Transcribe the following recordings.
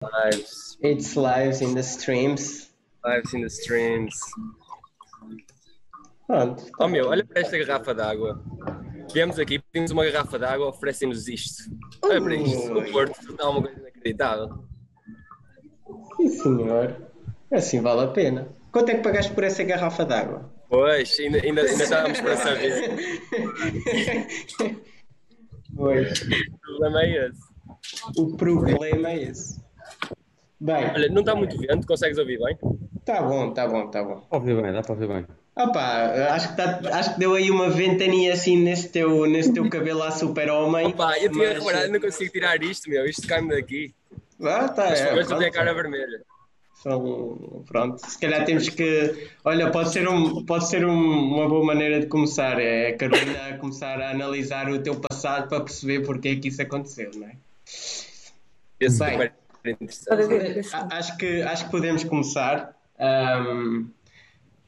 Lives. It's lives in the streams. Lives in the streams. Pronto. Oh meu, olha para esta garrafa d'água. Viemos aqui, pedimos uma garrafa d'água, oferecem-nos isto. Olha para isto. O Porto dá uma coisa inacreditável. Sim, senhor. Assim vale a pena. Quanto é que pagaste por essa garrafa d'água? Pois, ainda, ainda, ainda estávamos para saber. Pois. O problema é esse. O problema é esse. Bem, Olha, não está muito vento, consegues ouvir bem? tá bom, tá bom, tá bom. Dá para ouvir bem, dá para ouvir bem. Opa, acho que, tá, acho que deu aí uma ventania assim nesse teu, nesse teu cabelo a super-homem. Opa, eu tinha mas- reparado, não consigo tirar isto, meu. Isto cai-me daqui. Ah, tá, Mas é, eu tenho a pronto. cara vermelha. São- pronto, se calhar temos que. Olha, pode ser, um, pode ser um- uma boa maneira de começar. É a Carolina a começar a analisar o teu passado para perceber porque é que isso aconteceu, não é? Esse Bem. Interessante. Acho que, acho que podemos começar. Ahm,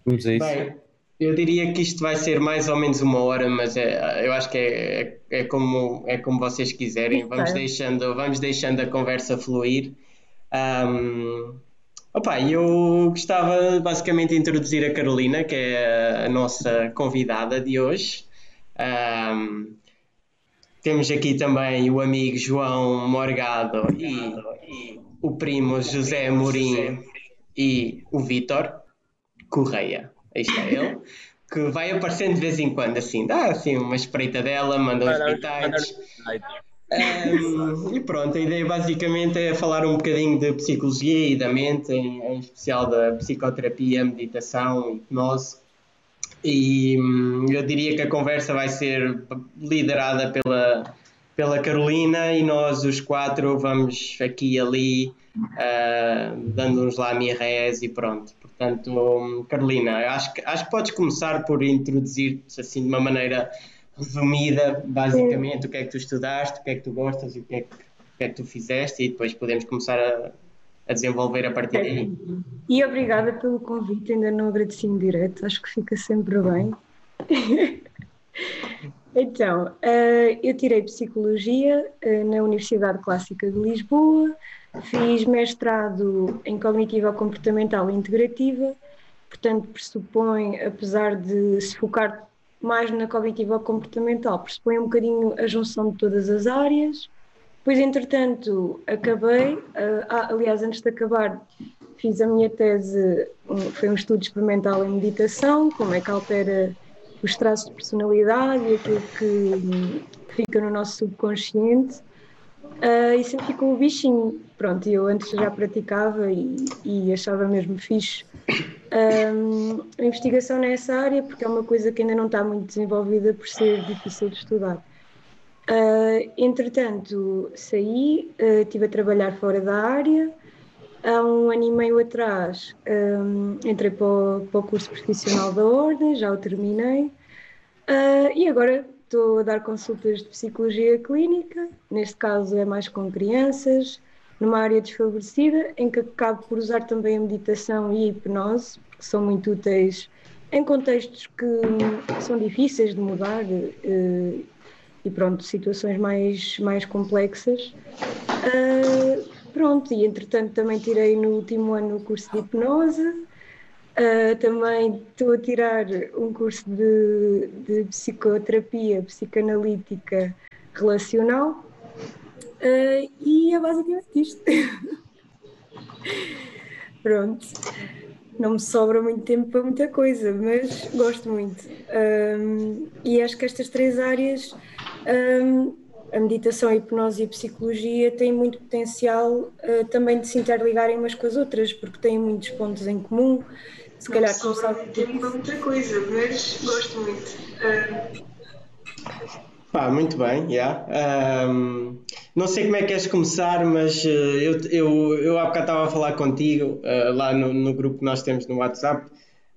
Vamos a isso. bem, eu diria que isto vai ser mais ou menos uma hora, mas é, eu acho que é, é, é como, é como vocês quiserem. Vamos deixando, vamos deixando a conversa fluir. Ahm, opa, eu gostava basicamente de introduzir a Carolina, que é a nossa convidada de hoje. Ahm, temos aqui também o amigo João Morgado e o primo José Amorim e o Vítor Correia. Aí está ele. Que vai aparecendo de vez em quando, assim, dá assim uma espreita dela, manda uns bitites. Um, e pronto, a ideia basicamente é falar um bocadinho de psicologia e da mente, em, em especial da psicoterapia, meditação, hipnose. E hum, eu diria que a conversa vai ser liderada pela, pela Carolina e nós os quatro vamos aqui e ali dando-nos lá a minha res e pronto. Portanto, hum, Carolina, acho que, acho que podes começar por introduzir-te assim de uma maneira resumida, basicamente, o que é que tu estudaste, o que é que tu gostas e o que é que, o que, é que tu fizeste e depois podemos começar a, a desenvolver a partir daí. E obrigada pelo convite, ainda não agradeci em direto, acho que fica sempre bem. então, eh, eu tirei Psicologia eh, na Universidade Clássica de Lisboa, fiz mestrado em Cognitiva Comportamental Integrativa, portanto pressupõe, apesar de se focar mais na Cognitiva Comportamental, pressupõe um bocadinho a junção de todas as áreas. Depois, entretanto, acabei, eh, ah, aliás, antes de acabar, fiz a minha tese, um, foi um estudo experimental em meditação, como é que altera os traços de personalidade e aquilo que, que fica no nosso subconsciente. Ah, e sempre ficou o bichinho. Pronto, eu antes já praticava e, e achava mesmo fixe ahm, a investigação nessa área, porque é uma coisa que ainda não está muito desenvolvida por ser difícil de estudar. Ah, entretanto, saí, ah, estive a trabalhar fora da área. Há um ano e meio atrás ahm, entrei para o, para o curso profissional da Ordem, já o terminei. Ah, e agora estou a dar consultas de psicologia clínica, neste caso é mais com crianças, numa área desfavorecida, em que acabo por usar também a meditação e a hipnose, porque são muito úteis em contextos que são difíceis de mudar e pronto, situações mais, mais complexas. Ah, pronto, e entretanto também tirei no último ano o curso de hipnose, ah, também estou a tirar um curso de, de psicoterapia psicanalítica relacional ah, e é basicamente isto. Pronto. Não me sobra muito tempo para muita coisa, mas gosto muito. Ahm, e acho que estas três áreas, ahm, a meditação, a hipnose e a psicologia, têm muito potencial ah, também de se interligarem umas com as outras, porque têm muitos pontos em comum. Se calhar começar tempo para muita coisa, mas gosto muito. Ah, Pá, muito bem, já. Ahm, não sei como é que queres começar, mas eh, eu, eu, eu há bocado estava a falar contigo eh, lá no, no grupo que nós temos no WhatsApp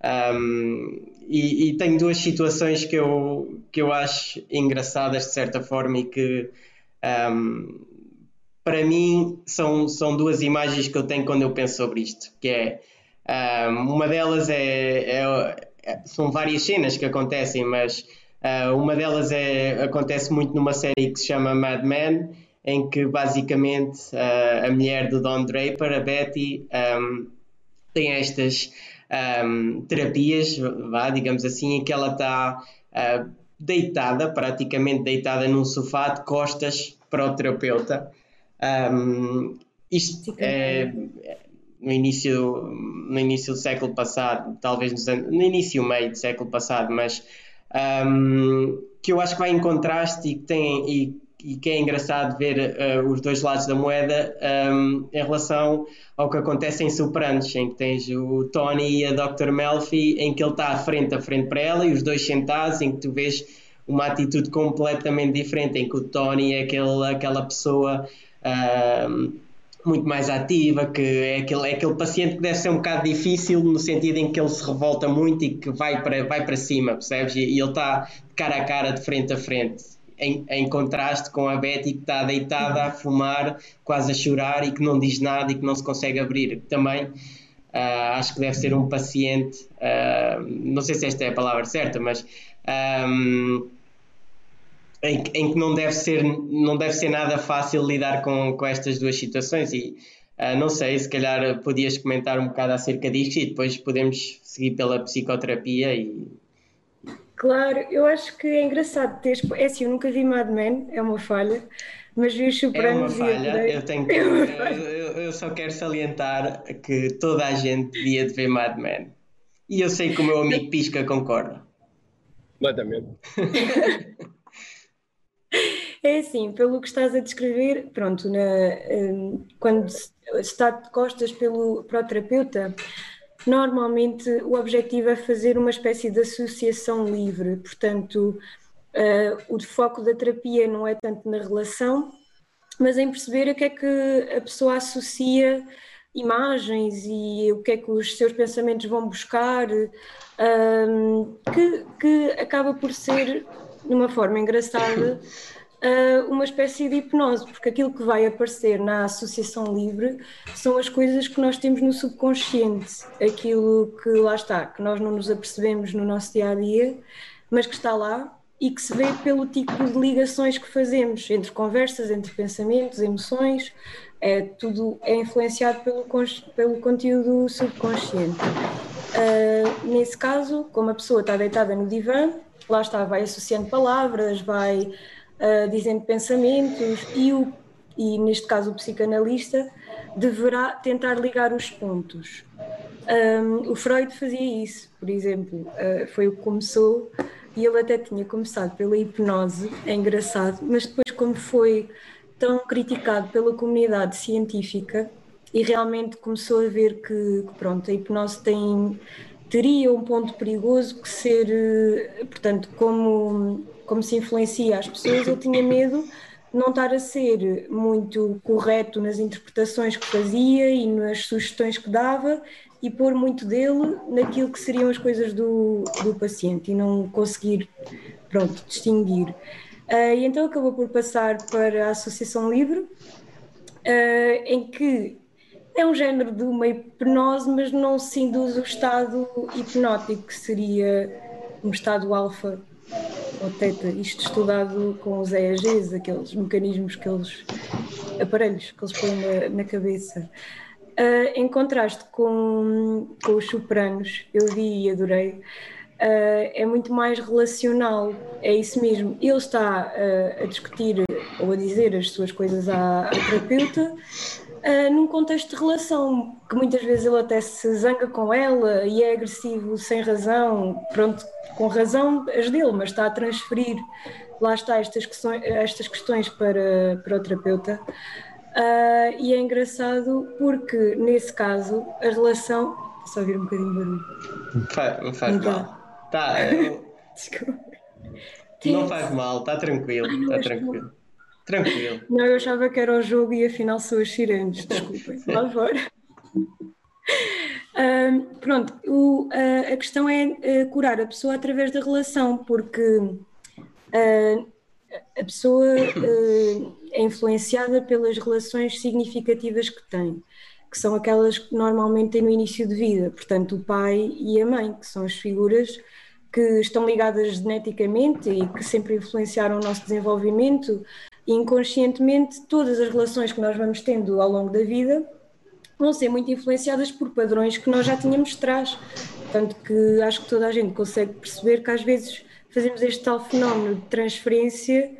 ahm, e, e tenho duas situações que eu, que eu acho engraçadas de certa forma e que ahm, para mim são, são duas imagens que eu tenho quando eu penso sobre isto, que é ahm, uma delas é, é- é- são várias cenas que acontecem, mas ah, uma delas é, acontece muito numa série que se chama Mad Men, em que basicamente uh, a mulher do Don Draper, a Betty, um, tem estas um, terapias, vá, digamos assim, em que ela está uh, deitada, praticamente deitada num sofá de costas para o terapeuta. Um, isto é, no início, no início do século passado, talvez no início meio do século passado, mas um, que eu acho que vai em contraste e que tem e, e que é engraçado ver uh, os dois lados da moeda um, em relação ao que acontece em Sopranos, em que tens o Tony e a Dr. Melfi, em que ele está frente a frente para ela e os dois sentados, em que tu vês uma atitude completamente diferente, em que o Tony é aquele, aquela pessoa uh, muito mais ativa, que é aquele, é aquele paciente que deve ser um bocado difícil no sentido em que ele se revolta muito e que vai para, vai para cima, percebes? E, e ele está cara a cara, de frente a frente. Em, em, contraste com a Betty que está deitada a fumar, quase a chorar e que não diz nada e que não se consegue abrir. Também uh, acho que deve ser um paciente, uh, não sei se esta é a palavra certa, mas um, em, em, que não deve, ser, não deve ser nada fácil lidar com, com estas duas situações e uh, não sei, se calhar podias comentar um bocado acerca disto e depois podemos seguir pela psicoterapia e... Claro, eu acho que é engraçado teres... É assim, eu nunca vi Mad Men, é uma falha, mas vi os Sopranos é uma falha, eu, tenho que, é eu, eu, só quero salientar que toda a gente devia de ver Mad Men. E eu sei que o meu amigo Pisca concorda. Completamente. É assim, pelo que estás a descrever, pronto, na, um, quando se está de costas pelo, para o terapeuta, normalmente o objetivo é fazer uma espécie de associação livre, portanto, uh, o foco da terapia não é tanto na relação, mas em perceber o que é que a pessoa associa imagens e o que é que os seus pensamentos vão buscar, um, que, que acaba por ser, de uma forma engraçada, uh, uma espécie de hipnose, porque aquilo que vai aparecer na associação livre são as coisas que nós temos no subconsciente, aquilo que lá está, que nós não nos apercebemos no nosso dia a dia, mas que está lá e que se vê pelo tipo de ligações que fazemos entre conversas, entre pensamentos, emoções, é tudo é influenciado pelo, pelo conteúdo subconsciente. Uh, nesse caso, como a pessoa está deitada no divã, lá está, vai associando palavras, vai uh, dizendo pensamentos e, o, e, neste caso, o psicanalista deverá tentar ligar os pontos. Um, o Freud fazia isso, por exemplo, uh, foi o que começou e ele até tinha começado pela hipnose, é engraçado, mas depois, como foi tão criticado pela comunidade científica, e realmente começou a ver que, que pronto, a hipnose tem, teria um ponto perigoso que ser, eh, portanto, como, como se influencia as pessoas, eu tinha medo de não estar a ser muito correto nas interpretações que fazia e nas sugestões que dava e pôr muito dele naquilo que seriam as coisas do, do paciente e não conseguir, pronto, distinguir. Uh, e então acabou por passar para a Associação Livre, uh, em que é um género de uma hipnose, mas não se induz o estado hipnótico, que seria um estado alfa ou teta, isto estudado com os EEGs, aqueles mecanismos que eles, aparelhos que eles põem na, na cabeça. Uh, em contraste com, com os sopranos, eu vi e adorei, uh, é muito mais relacional, é isso mesmo. Ele está uh, a discutir ou a dizer as suas coisas à, à terapeuta, uh, num contexto de relação, que muitas vezes ele até se zanga com ela e é agressivo sem razão, pronto, com razão as dele, mas está a transferir, lá está, estas questões, estas questões para, para o terapeuta. Uh, e é engraçado porque, nesse caso, a relação. Só ouvir um bocadinho de barulho. Faz, não faz então, mal. Tá, eu... Desculpa. Não faz mal, está tranquilo, está tranquilo. Tranquilo. Não, eu achava que era o jogo e afinal são as sirenes, desculpem. Fora. Um, pronto, o, a, questão é uh, curar a pessoa através da relação, porque uh, a pessoa uh, é influenciada pelas relações significativas que tem, que são aquelas que normalmente tem no início de vida, portanto, o pai e a mãe, que são as figuras que estão ligadas geneticamente e que sempre influenciaram o nosso desenvolvimento, inconscientemente, todas as relações que nós vamos tendo ao longo da vida vão ser muito influenciadas por padrões que nós já tínhamos de trás. Tanto que acho que toda a gente consegue perceber que às vezes fazemos este tal fenómeno de transferência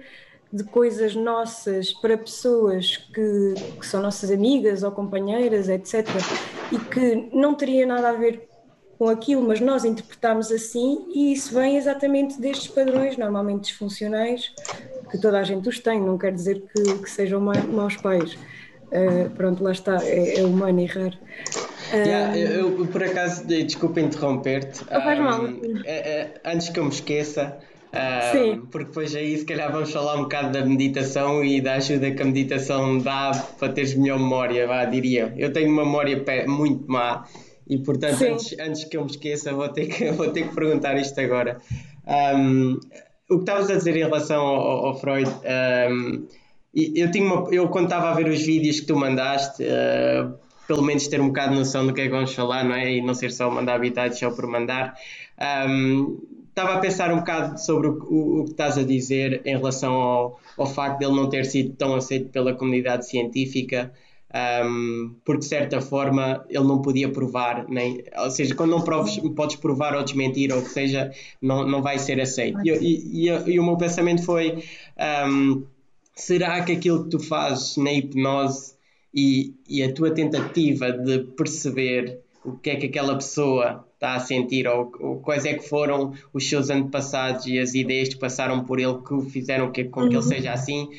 de coisas nossas para pessoas que, que, são nossas amigas ou companheiras, etc., e que não teria nada a ver com aquilo, mas nós interpretamos assim, e isso vem exatamente destes padrões, normalmente disfuncionais, que toda a gente os tem, não quer dizer que, que sejam maus pais. Uh, pronto, lá está, é, é humano errar. Yeah, eu, eu, por acaso, desculpa interromper-te. Não faz mal. é, é, antes que eu me esqueça, um, porque depois aí se calhar vamos falar um bocado da meditação e da ajuda que a meditação dá para teres melhor memória, vá, diria. Eu tenho uma memória muito má e portanto antes, antes, que eu me esqueça vou ter que, vou ter que perguntar isto agora. Um, o que estavas a dizer em relação ao, ao Freud, um, eu, tinha uma, eu quando estava a ver os vídeos que tu mandaste, uh, pelo menos ter um bocado de noção do que é que vamos falar, não é? E não ser só mandar habitados só por mandar. Um, estava a pensar um bocado sobre o, o, o, que estás a dizer em relação ao, ao facto de ele não ter sido tão aceito pela comunidade científica, um, porque de certa forma ele não podia provar, nem, ou seja, quando não proves, podes provar ou desmentir, ou que seja, não, não vai ser aceito. E, e, e, e o meu pensamento foi: um, será que aquilo que tu fazes na hipnose e, e a tua tentativa de perceber o que é que aquela pessoa está a sentir ou, ou, quais é que foram os seus antepassados e as ideias que passaram por ele que fizeram que, com que ele uhum. seja assim.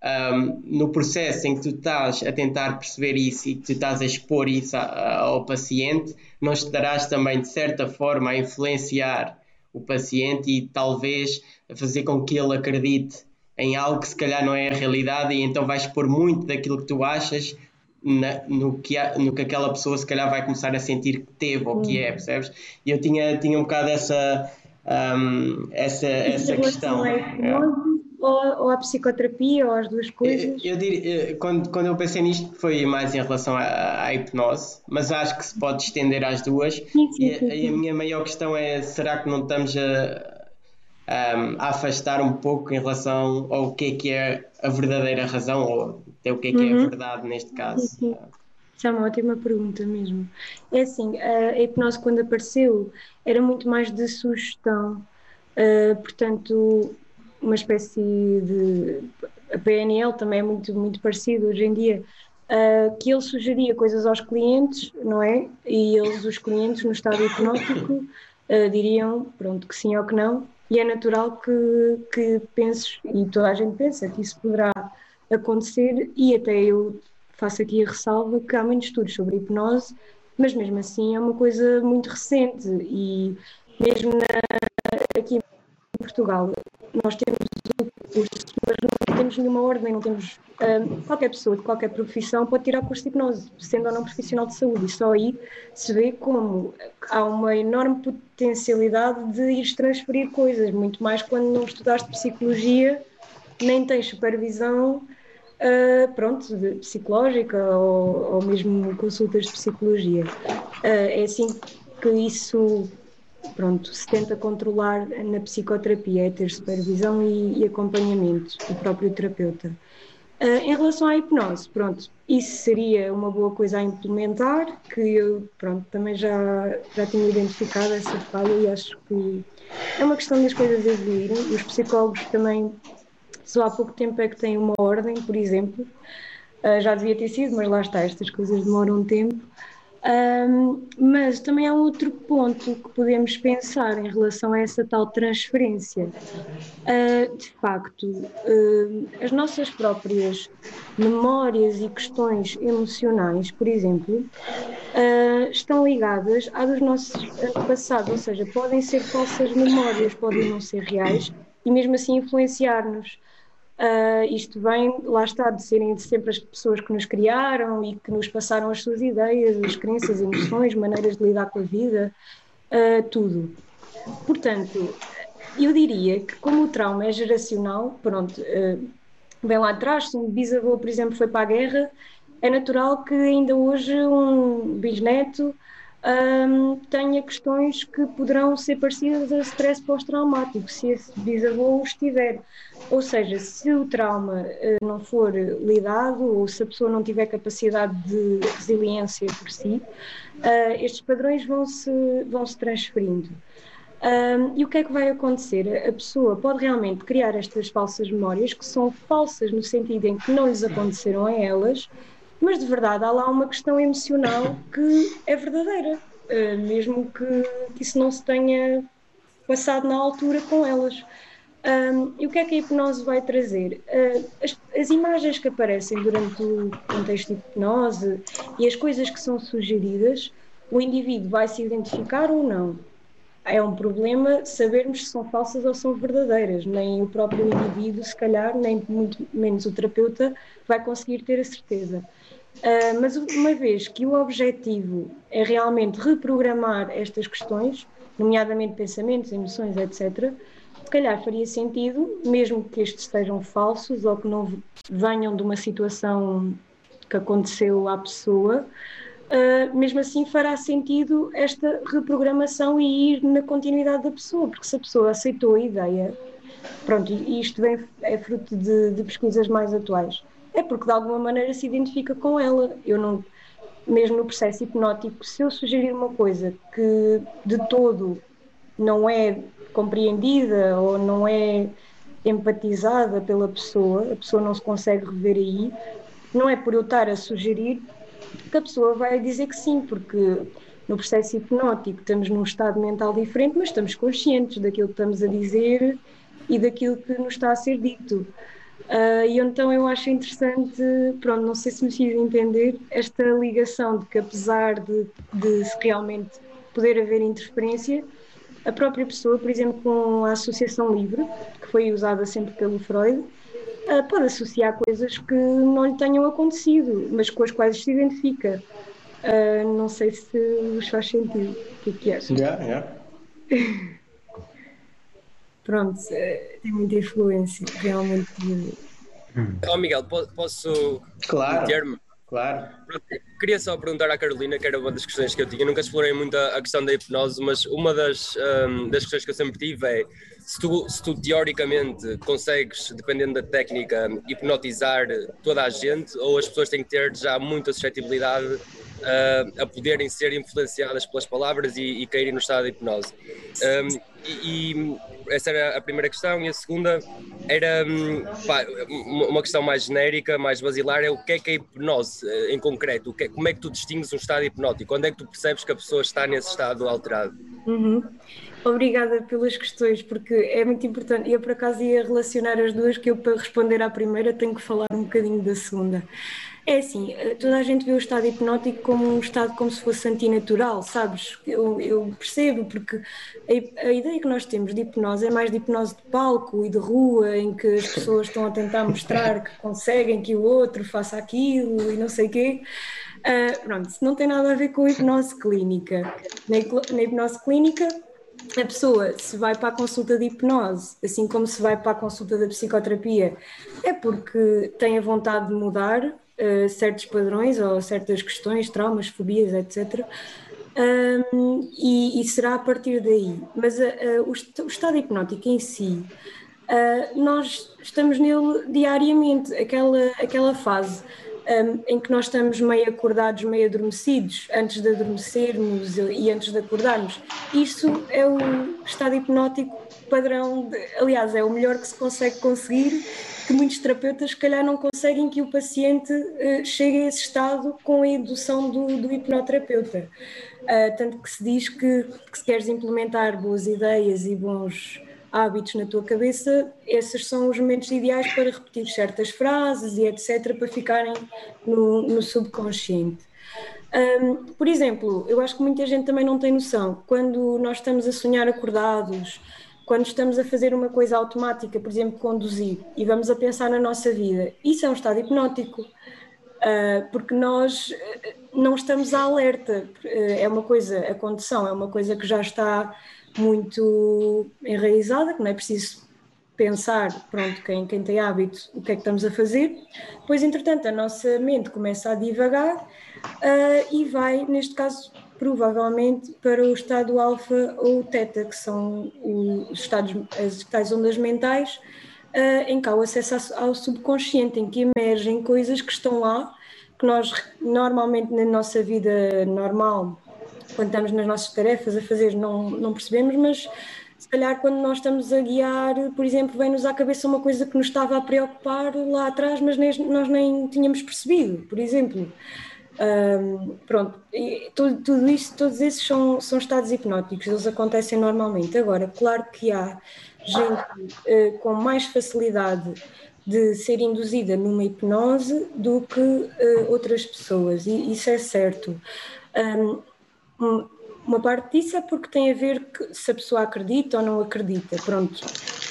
Um, no processo em que tu estás a tentar perceber isso e que tu estás a expor isso a, a, ao paciente, não estarás também, de certa forma, a influenciar o paciente e talvez a fazer com que ele acredite em algo que se calhar não é a realidade e então vais expor muito daquilo que tu achas na, no, que há, no que aquela pessoa se calhar vai começar a sentir que teve ou que é, percebes? E eu tinha, tinha um bocado essa, um, essa, essa questão. É ou, ou a psicoterapia, ou as duas coisas? Eu, eu diria, quando, quando eu pensei nisto foi mais em relação à, à hipnose, mas acho que se pode estender às duas. Sim, sim, e, sim, e a minha maior questão é: será que não estamos a, a afastar um pouco em relação ao que é que é a verdadeira razão ou até o que é que uhum. é a uhum. verdade neste caso? Sim, sim. Isso é uma ótima pergunta mesmo. É assim, a hipnose quando apareceu era muito mais de sugestão, uh, portanto, uma espécie de. A PNL também é muito, muito parecido hoje em dia, uh, que ele sugeria coisas aos clientes, não é? E eles, os clientes, no estado hipnótico, uh, diriam, pronto, que sim ou que não, e é natural que, que penses, e toda a gente pensa, que isso poderá acontecer, e até eu faço aqui a ressalva que há muitos estudos sobre hipnose, mas mesmo assim é uma coisa muito recente e mesmo na, aqui Portugal nós temos o curso, mas não temos nenhuma ordem, não temos um, qualquer pessoa de qualquer profissão pode tirar o curso de hipnose, sendo ou não profissional de saúde, e só aí se vê como há uma enorme potencialidade de ir transferir coisas, muito mais quando não estudaste psicologia, nem tens supervisão uh, pronto, psicológica ou, ou, mesmo consultas de psicologia. Uh, é assim que isso pronto, se tenta controlar na psicoterapia, é ter supervisão e, e acompanhamento do próprio terapeuta. Uh, em relação à hipnose, pronto, isso seria uma boa coisa a implementar, que eu, pronto, também já, já tinha identificado essa falha e acho que é uma questão das coisas evoluírem. Os psicólogos também, só há pouco tempo é que têm uma ordem, por exemplo, uh, já devia ter sido, mas lá está, estas coisas demoram tempo. Um, mas também há outro ponto que podemos pensar em relação a essa tal transferência. Uh, de facto, uh, as nossas próprias memórias e questões emocionais, por exemplo, uh, estão ligadas à dos nossos passados, ou seja, podem ser falsas memórias, podem não ser reais e mesmo assim influenciar-nos. Uh, isto vem, lá está, de serem sempre as pessoas que nos criaram e que nos passaram as suas ideias, as crenças, emoções, maneiras de lidar com a vida, uh, tudo. Portanto, eu diria que como o trauma é geracional, pronto, uh, lá atrás, se um bisavô, por exemplo, foi para a guerra, é natural que ainda hoje um bisneto um, tenha questões que poderão ser parecidas a stress pós-traumático, se esse bisavô estiver. Ou seja, se o trauma uh, não for lidado ou se a pessoa não tiver capacidade de resiliência por si, uh, estes padrões vão se, vão -se transferindo. Um, e o que é que vai acontecer? A pessoa pode realmente criar estas falsas memórias, que são falsas no sentido em que não lhes aconteceram a elas, mas de verdade há lá uma questão emocional que é verdadeira, uh, mesmo que isso não se tenha passado na altura com elas. Um, e o que é que a hipnose vai trazer? Uh, as, as, imagens que aparecem durante o contexto de hipnose e as coisas que são sugeridas, o indivíduo vai se identificar ou não é um problema sabermos se são falsas ou são verdadeiras. Nem o próprio indivíduo, se calhar, nem muito menos o terapeuta, vai conseguir ter a certeza. Uh, mas uma vez que o objetivo é realmente reprogramar estas questões, nomeadamente pensamentos, emoções, etc., se calhar faria sentido, mesmo que estes sejam falsos ou que não venham de uma situação que aconteceu à pessoa, uh, mesmo assim fará sentido esta reprogramação e ir na continuidade da pessoa, porque se a pessoa aceitou a ideia, pronto, isto vem, é fruto de, de pesquisas mais atuais, é porque de alguma maneira se identifica com ela. Eu não, mesmo no processo hipnótico, se eu sugerir uma coisa que de todo não é compreendida ou não é empatizada pela pessoa, a pessoa não se consegue rever aí, não é por eu estar a sugerir que a pessoa vai dizer que sim, porque no processo hipnótico estamos num estado mental diferente, mas estamos conscientes daquilo que estamos a dizer e daquilo que nos está a ser dito. Uh, e então eu acho interessante, pronto, não sei se me fiz entender, esta ligação de que apesar de, de realmente poder haver interferência, a própria pessoa, por exemplo, com a associação livre, que foi usada sempre pelo Freud, uh, pode associar coisas que não lhe tenham acontecido, mas com as quais se identifica. Uh, não sei se vos faz sentido. O que é que? Yeah, yeah. Pronto, uh, tem muita influência, realmente. Oh, Miguel, posso claro. meter-me? Claro. Queria só perguntar à Carolina, que era uma das questões que eu tinha. Nunca explorei muito a, questão da hipnose, mas uma das, um, das questões que eu sempre tive é se tu, se tu teoricamente consegues, dependendo da técnica, hipnotizar toda a gente, ou as pessoas têm que ter já muita suscetibilidade uh, a poderem ser influenciadas pelas palavras e, e caírem no estado de hipnose. Um, e, essa era a primeira questão, e a segunda era hum, pá, uma questão mais genérica, mais basilar: é o que é que é hipnose eh, em concreto? Que, como é que tu distingues um estado hipnótico? Quando é que tu percebes que a pessoa está nesse estado alterado? Uhum. Obrigada pelas questões, porque é muito importante. Eu, por acaso, ia relacionar as duas, que eu, para responder à primeira, tenho que falar um bocadinho da segunda. É assim, toda a gente vê o estado hipnótico como um estado como se fosse antinatural, sabes? Eu, eu percebo, porque a, a, ideia que nós temos de hipnose é mais de hipnose de palco e de rua, em que as pessoas estão a tentar mostrar que conseguem que o outro faça aquilo e não sei o quê. Uh, pronto, isso não tem nada a ver com a hipnose clínica. Na, na hipnose clínica, a pessoa se vai para a consulta de hipnose, assim como se vai para a consulta da psicoterapia, é porque tem a vontade de mudar uh, certos padrões ou certas questões, traumas, fobias, etc. Um, e, e, será a partir daí. Mas uh, uh, o, o, estado hipnótico em si, nós estamos nele diariamente, aquela, aquela fase um, em que nós estamos meio acordados, meio adormecidos, antes de adormecermos e antes de acordarmos. Isso é o estado hipnótico padrão, de, aliás, é o melhor que se consegue conseguir, que muitos terapeutas, se calhar, não conseguem que o paciente uh, chegue a esse estado com a indução do, do hipnoterapeuta. Uh, tanto que se diz que, que se queres implementar boas ideias e bons hábitos na tua cabeça, esses são os momentos ideais para repetir certas frases e etc., para ficarem no, no subconsciente. Um, por exemplo, eu acho que muita gente também não tem noção, quando nós estamos a sonhar acordados, quando estamos a fazer uma coisa automática, por exemplo, conduzir, e vamos a pensar na nossa vida, isso é um estado hipnótico. Uh, porque nós uh, não estamos alerta, uh, é uma coisa, a condução é uma coisa que já está muito enraizada, que não é preciso pensar, pronto, quem, quem tem hábito, o que é que estamos a fazer, pois entretanto a nossa mente começa a divagar uh, e vai, neste caso, provavelmente para o estado alfa ou teta, que são os estados, as tais ondas mentais, uh, em que há o acesso ao subconsciente, em que emergem coisas que estão lá, que nós normalmente na nossa vida normal, quando estamos nas nossas tarefas a fazer, não, não percebemos, mas se calhar quando nós estamos a guiar, por exemplo, vem-nos à cabeça uma coisa que nos estava a preocupar lá atrás, mas nem, nós nem tínhamos percebido, por exemplo. Um, pronto, e tudo, tudo isso, todos esses são, são estados hipnóticos, eles acontecem normalmente. Agora, claro que há gente uh, com mais facilidade de ser induzida numa hipnose do que uh, outras pessoas, e isso é certo. Um, uma parte disso é porque tem a ver que, se a pessoa acredita ou não acredita. Pronto,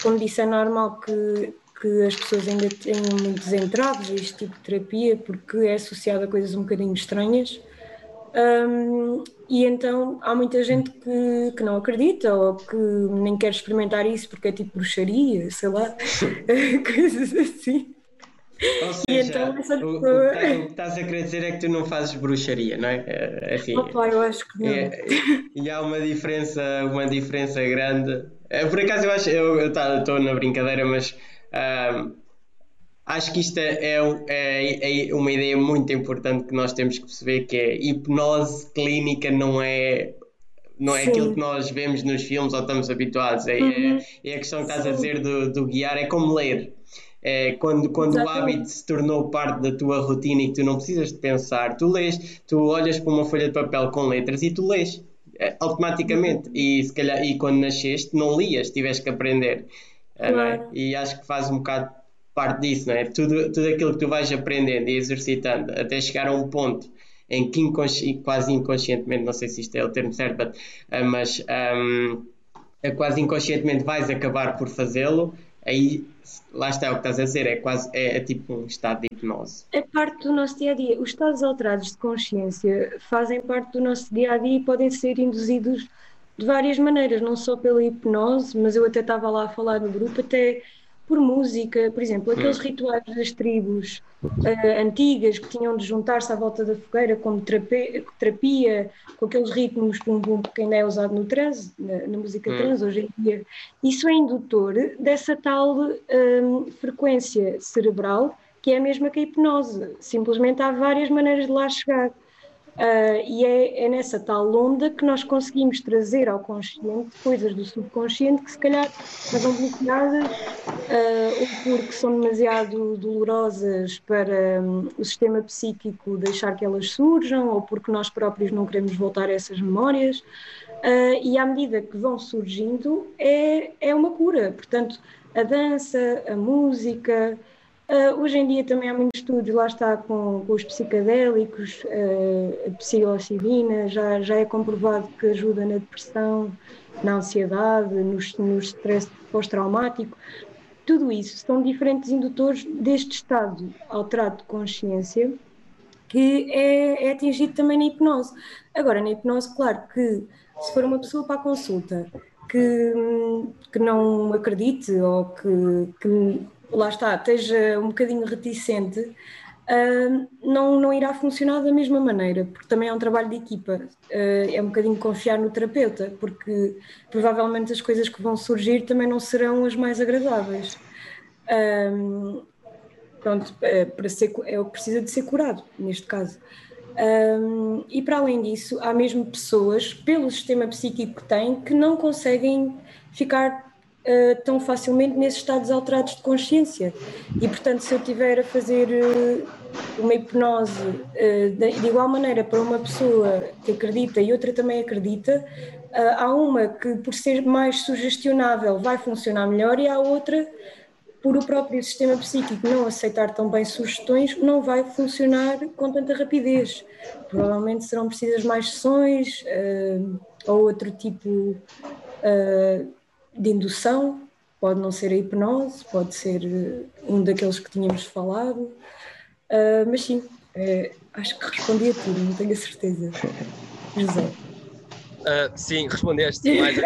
como disse, é normal que, que as pessoas ainda tenham muitos entraves a este tipo de terapia porque é associado a coisas um bocadinho estranhas. Um, e então há muita gente que, que não acredita ou que nem quer experimentar isso porque é tipo bruxaria, sei lá, coisas assim. Ou seja, então, o, pessoa... o, que estás a querer dizer é que tu não fazes bruxaria, não é? é assim, Opa, eu acho que não. É, e há uma diferença, uma diferença grande. É, por acaso eu acho, eu estou na brincadeira, mas acho que isto é, é, é, uma ideia muito importante que nós temos que perceber que é hipnose clínica não é não é Sim. aquilo que nós vemos nos filmes ou estamos habituados. É, uhum. é, é a questão que estás Sim. a dizer do, do guiar, é como ler. É, quando quando o hábito se tornou parte da tua rotina e que tu não precisas de pensar, tu lês, tu olhas para uma folha de papel com letras e tu lês é, automaticamente. E se calhar, e quando nasceste, não lias, tiveste que aprender. É, é? Claro. E acho que faz um bocado parte disso, não é? Tudo, tudo aquilo que tu vais aprendendo e exercitando até chegar a um ponto em que inconsci quase inconscientemente, não sei se isto é o termo certo, but, uh, mas um, quase inconscientemente vais acabar por fazê-lo aí lá está o que estás a dizer, é quase é, é, tipo um estado de hipnose. É parte do nosso dia a dia. Os estados alterados de consciência fazem parte do nosso dia a dia e podem ser induzidos de várias maneiras, não só pela hipnose, mas eu até estava lá a falar no grupo, até por música, por exemplo, aqueles hum. rituais das tribos uh, antigas que tinham de juntar-se à volta da fogueira como terapia, com aqueles ritmos pum pum que ainda é usado no trans, na, na música hum. trans hoje em dia, isso é indutor dessa tal um, frequência cerebral que é a mesma que a hipnose. Simplesmente há várias maneiras de lá chegar. Uh, e é, é, nessa tal onda que nós conseguimos trazer ao consciente coisas do subconsciente que se calhar estavam bloqueadas uh, ou porque são demasiado dolorosas para um, o sistema psíquico deixar que elas surjam ou porque nós próprios não queremos voltar a essas memórias. Uh, e à medida que vão surgindo, é, é uma cura. Portanto, a dança, a música, Uh, hoje em dia também há muitos estudos, lá está, com, com os psicadélicos, uh, a psilocibina, já, já é comprovado que ajuda na depressão, na ansiedade, no, no stress pós-traumático. Tudo isso são diferentes indutores deste estado alterado de consciência que é, é atingido também na hipnose. Agora, na hipnose, claro que se for uma pessoa para a consulta que, que não acredite ou que, que lá está, esteja um bocadinho reticente, não, não irá funcionar da mesma maneira, porque também é um trabalho de equipa, uh, é um bocadinho confiar no terapeuta, porque provavelmente as coisas que vão surgir também não serão as mais agradáveis. Pronto, é, para ser, é precisa de ser curado, neste caso. Um, e para além disso, há mesmo pessoas, pelo sistema psíquico que têm, que não conseguem ficar uh, tão facilmente nesses estados alterados de consciência. E, portanto, se eu tiver a fazer uh, uma hipnose uh, de, de, igual maneira para uma pessoa que acredita e outra também acredita, há uma que, por ser mais sugestionável, vai funcionar melhor e há outra por o próprio sistema psíquico não aceitar tão bem sugestões, não vai funcionar com tanta rapidez. Provavelmente serão precisas mais sessões uh, ou outro tipo uh, de indução, pode não ser a hipnose, pode ser eh, um daqueles que tínhamos falado, uh, mas sim, é, acho que respondi a tudo, não tenho a certeza. José. Uh, sim, respondeste mais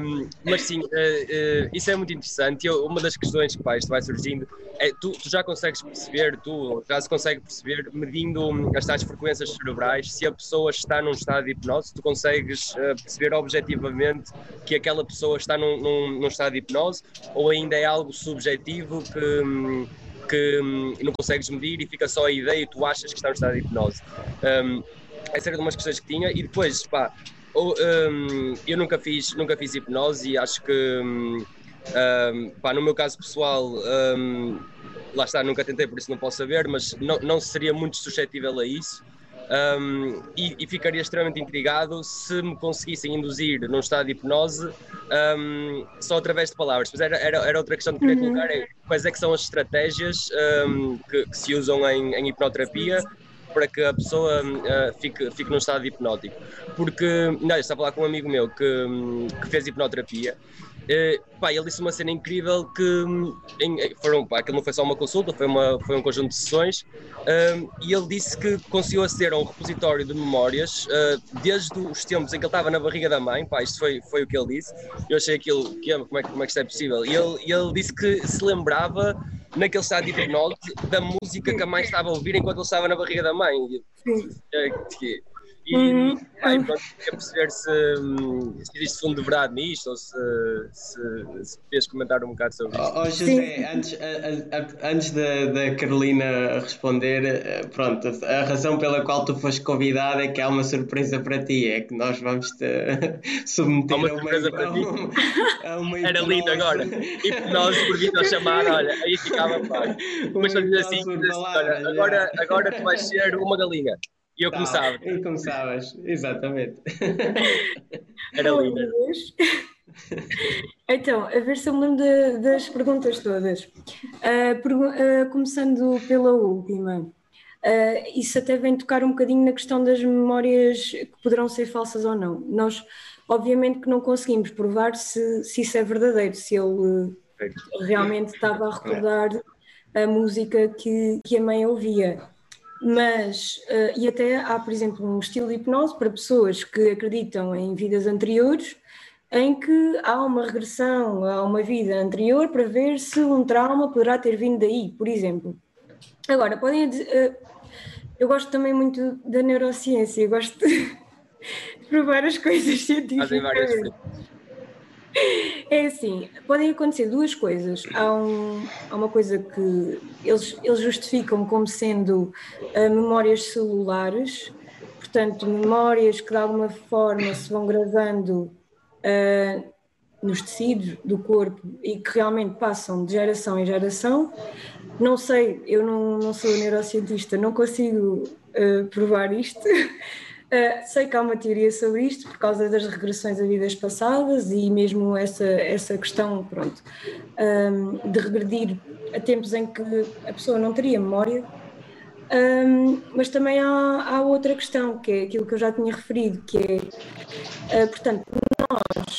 um, mas sim, uh, uh, isso é muito interessante. Eu, uma das questões que vai, vai surgindo é, tu, tu, já consegues perceber, tu já se consegue perceber, medindo as tais frequências cerebrais, se a pessoa está num estado de hipnose, tu consegues uh, perceber objetivamente que aquela pessoa está num, num, num, estado de hipnose ou ainda é algo subjetivo que, que um, não consegues medir e fica só a ideia e tu achas que está num estado de hipnose. Um, essa era uma das questões que tinha e depois, pá, um, eu nunca fiz, nunca fiz hipnose e acho que hum, um, pá, no meu caso pessoal, um, lá está, nunca tentei, por isso não posso saber, mas não, não seria muito suscetível a isso. Um, e, e, ficaria extremamente intrigado se me conseguissem induzir num estado de hipnose um, só através de palavras. Mas era, era, era outra questão que queria uhum. colocar: é, quais é que são as estratégias um, que, que, se usam em, em, hipnoterapia para que a pessoa uh, fique, fique num estado hipnótico? Porque, não, eu estava a falar com um amigo meu que, que fez hipnoterapia Uh, pá, ele disse uma cena incrível que hum, em, eh, foram, pá, aquilo não foi só uma consulta, foi, uma, foi um conjunto de sessões e ele disse que conseguiu aceder a um repositório de memórias uh, desde os tempos em que ele estava na barriga da mãe, pá, isto foi, foi o que ele disse, eu achei aquilo, que, como, é, como é que isto é possível? E ele, ele disse que se lembrava naquele estado de hipnose da música que a mãe estava a ouvir enquanto ele estava na barriga da mãe. Sim. E uhum. ai, pronto, perceber se, hum, se existe fundo de verdade nisto ou se, se, se podias comentar um bocado sobre isso. Oh, oh José, antes, a, a, antes da, da Carolina responder, eh, pronto, a razão pela qual tu foste convidada é que há uma surpresa para ti, é que nós vamos te submeter uma a uma, para ti. A uma Era lindo agora. Hipnose por vídeo chamar, olha, aí ficava pá. Só dizer assim, assim olha, agora, agora tu vais ser uma galinha. E eu começava. E começavas, exatamente. Era lindo. Então, a ver se eu me lembro de, das perguntas todas. Uh, pergu uh, começando pela última. Uh, isso até vem tocar um bocadinho na questão das memórias que poderão ser falsas ou não. Nós, obviamente, que não conseguimos provar se, se isso é verdadeiro, se ele realmente estava a recordar a música que, que a mãe ouvia mas, uh, e até há, por exemplo, um estilo de hipnose para pessoas que acreditam em vidas anteriores, em que há uma regressão a uma vida anterior para ver se um trauma poderá ter vindo daí, por exemplo. Agora, podem. Uh, eu gosto também muito da neurociência, gosto de provar as coisas cientificamente. É assim, podem acontecer duas coisas. Há, um, há uma coisa que eles, eles justificam como sendo uh, memórias celulares, portanto, memórias que de alguma forma se vão gravando uh, nos tecidos do corpo e que realmente passam de geração em geração. Não sei, eu não, não sou neurocientista, não consigo uh, provar isto. Uh, sei que há uma teoria sobre isto por causa das regressões a vidas passadas e mesmo essa, essa questão pronto, um, de regredir a tempos em que a pessoa não teria memória. Um, mas também há, há, outra questão, que é aquilo que eu já tinha referido, que é, uh, portanto, nós,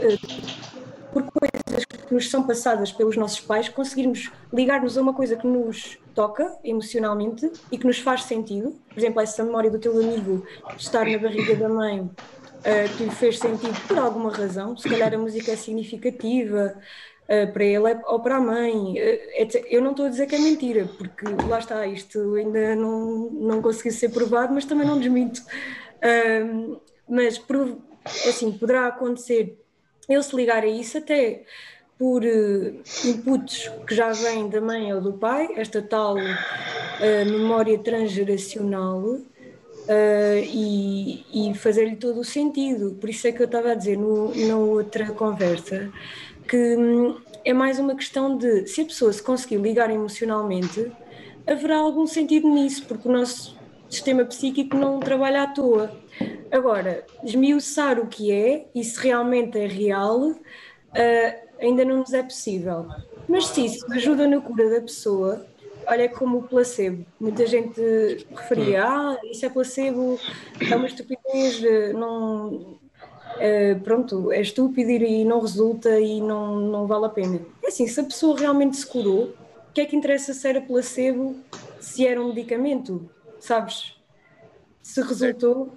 uh, por coisas que nos são passadas pelos nossos pais, conseguirmos ligar-nos a uma coisa que nos toca emocionalmente e que nos faz sentido. Por exemplo, essa memória do teu amigo estar na barriga da mãe uh, que lhe fez sentido por alguma razão. Se calhar a música é significativa uh, para ele ou para a mãe. Uh, eu não estou a dizer que é mentira, porque lá está, isto ainda não, não conseguiu ser provado, mas também não desminto. Mas assim, poderá acontecer ele se ligar a isso até por uh, inputs que já vêm da mãe ou do pai, esta tal uh, memória transgeracional, uh, e, e fazer-lhe todo o sentido. Por isso é que eu estava a dizer no, na outra conversa que hum, é mais uma questão de se a pessoa se conseguir ligar emocionalmente, haverá algum sentido nisso, porque o nosso sistema psíquico não trabalha à toa. Agora, esmiuçar o que é e se realmente é real. Uh, ainda não nos é possível. Mas se isso ajuda na cura da pessoa, olha como o placebo. Muita gente referia, ah, isso é placebo, é uma estupidez, não, é, pronto, é estúpido e não resulta e não, não vale a pena. É assim, se a pessoa realmente se curou, o que é que interessa se era placebo, se era um medicamento, sabes? Se resultou.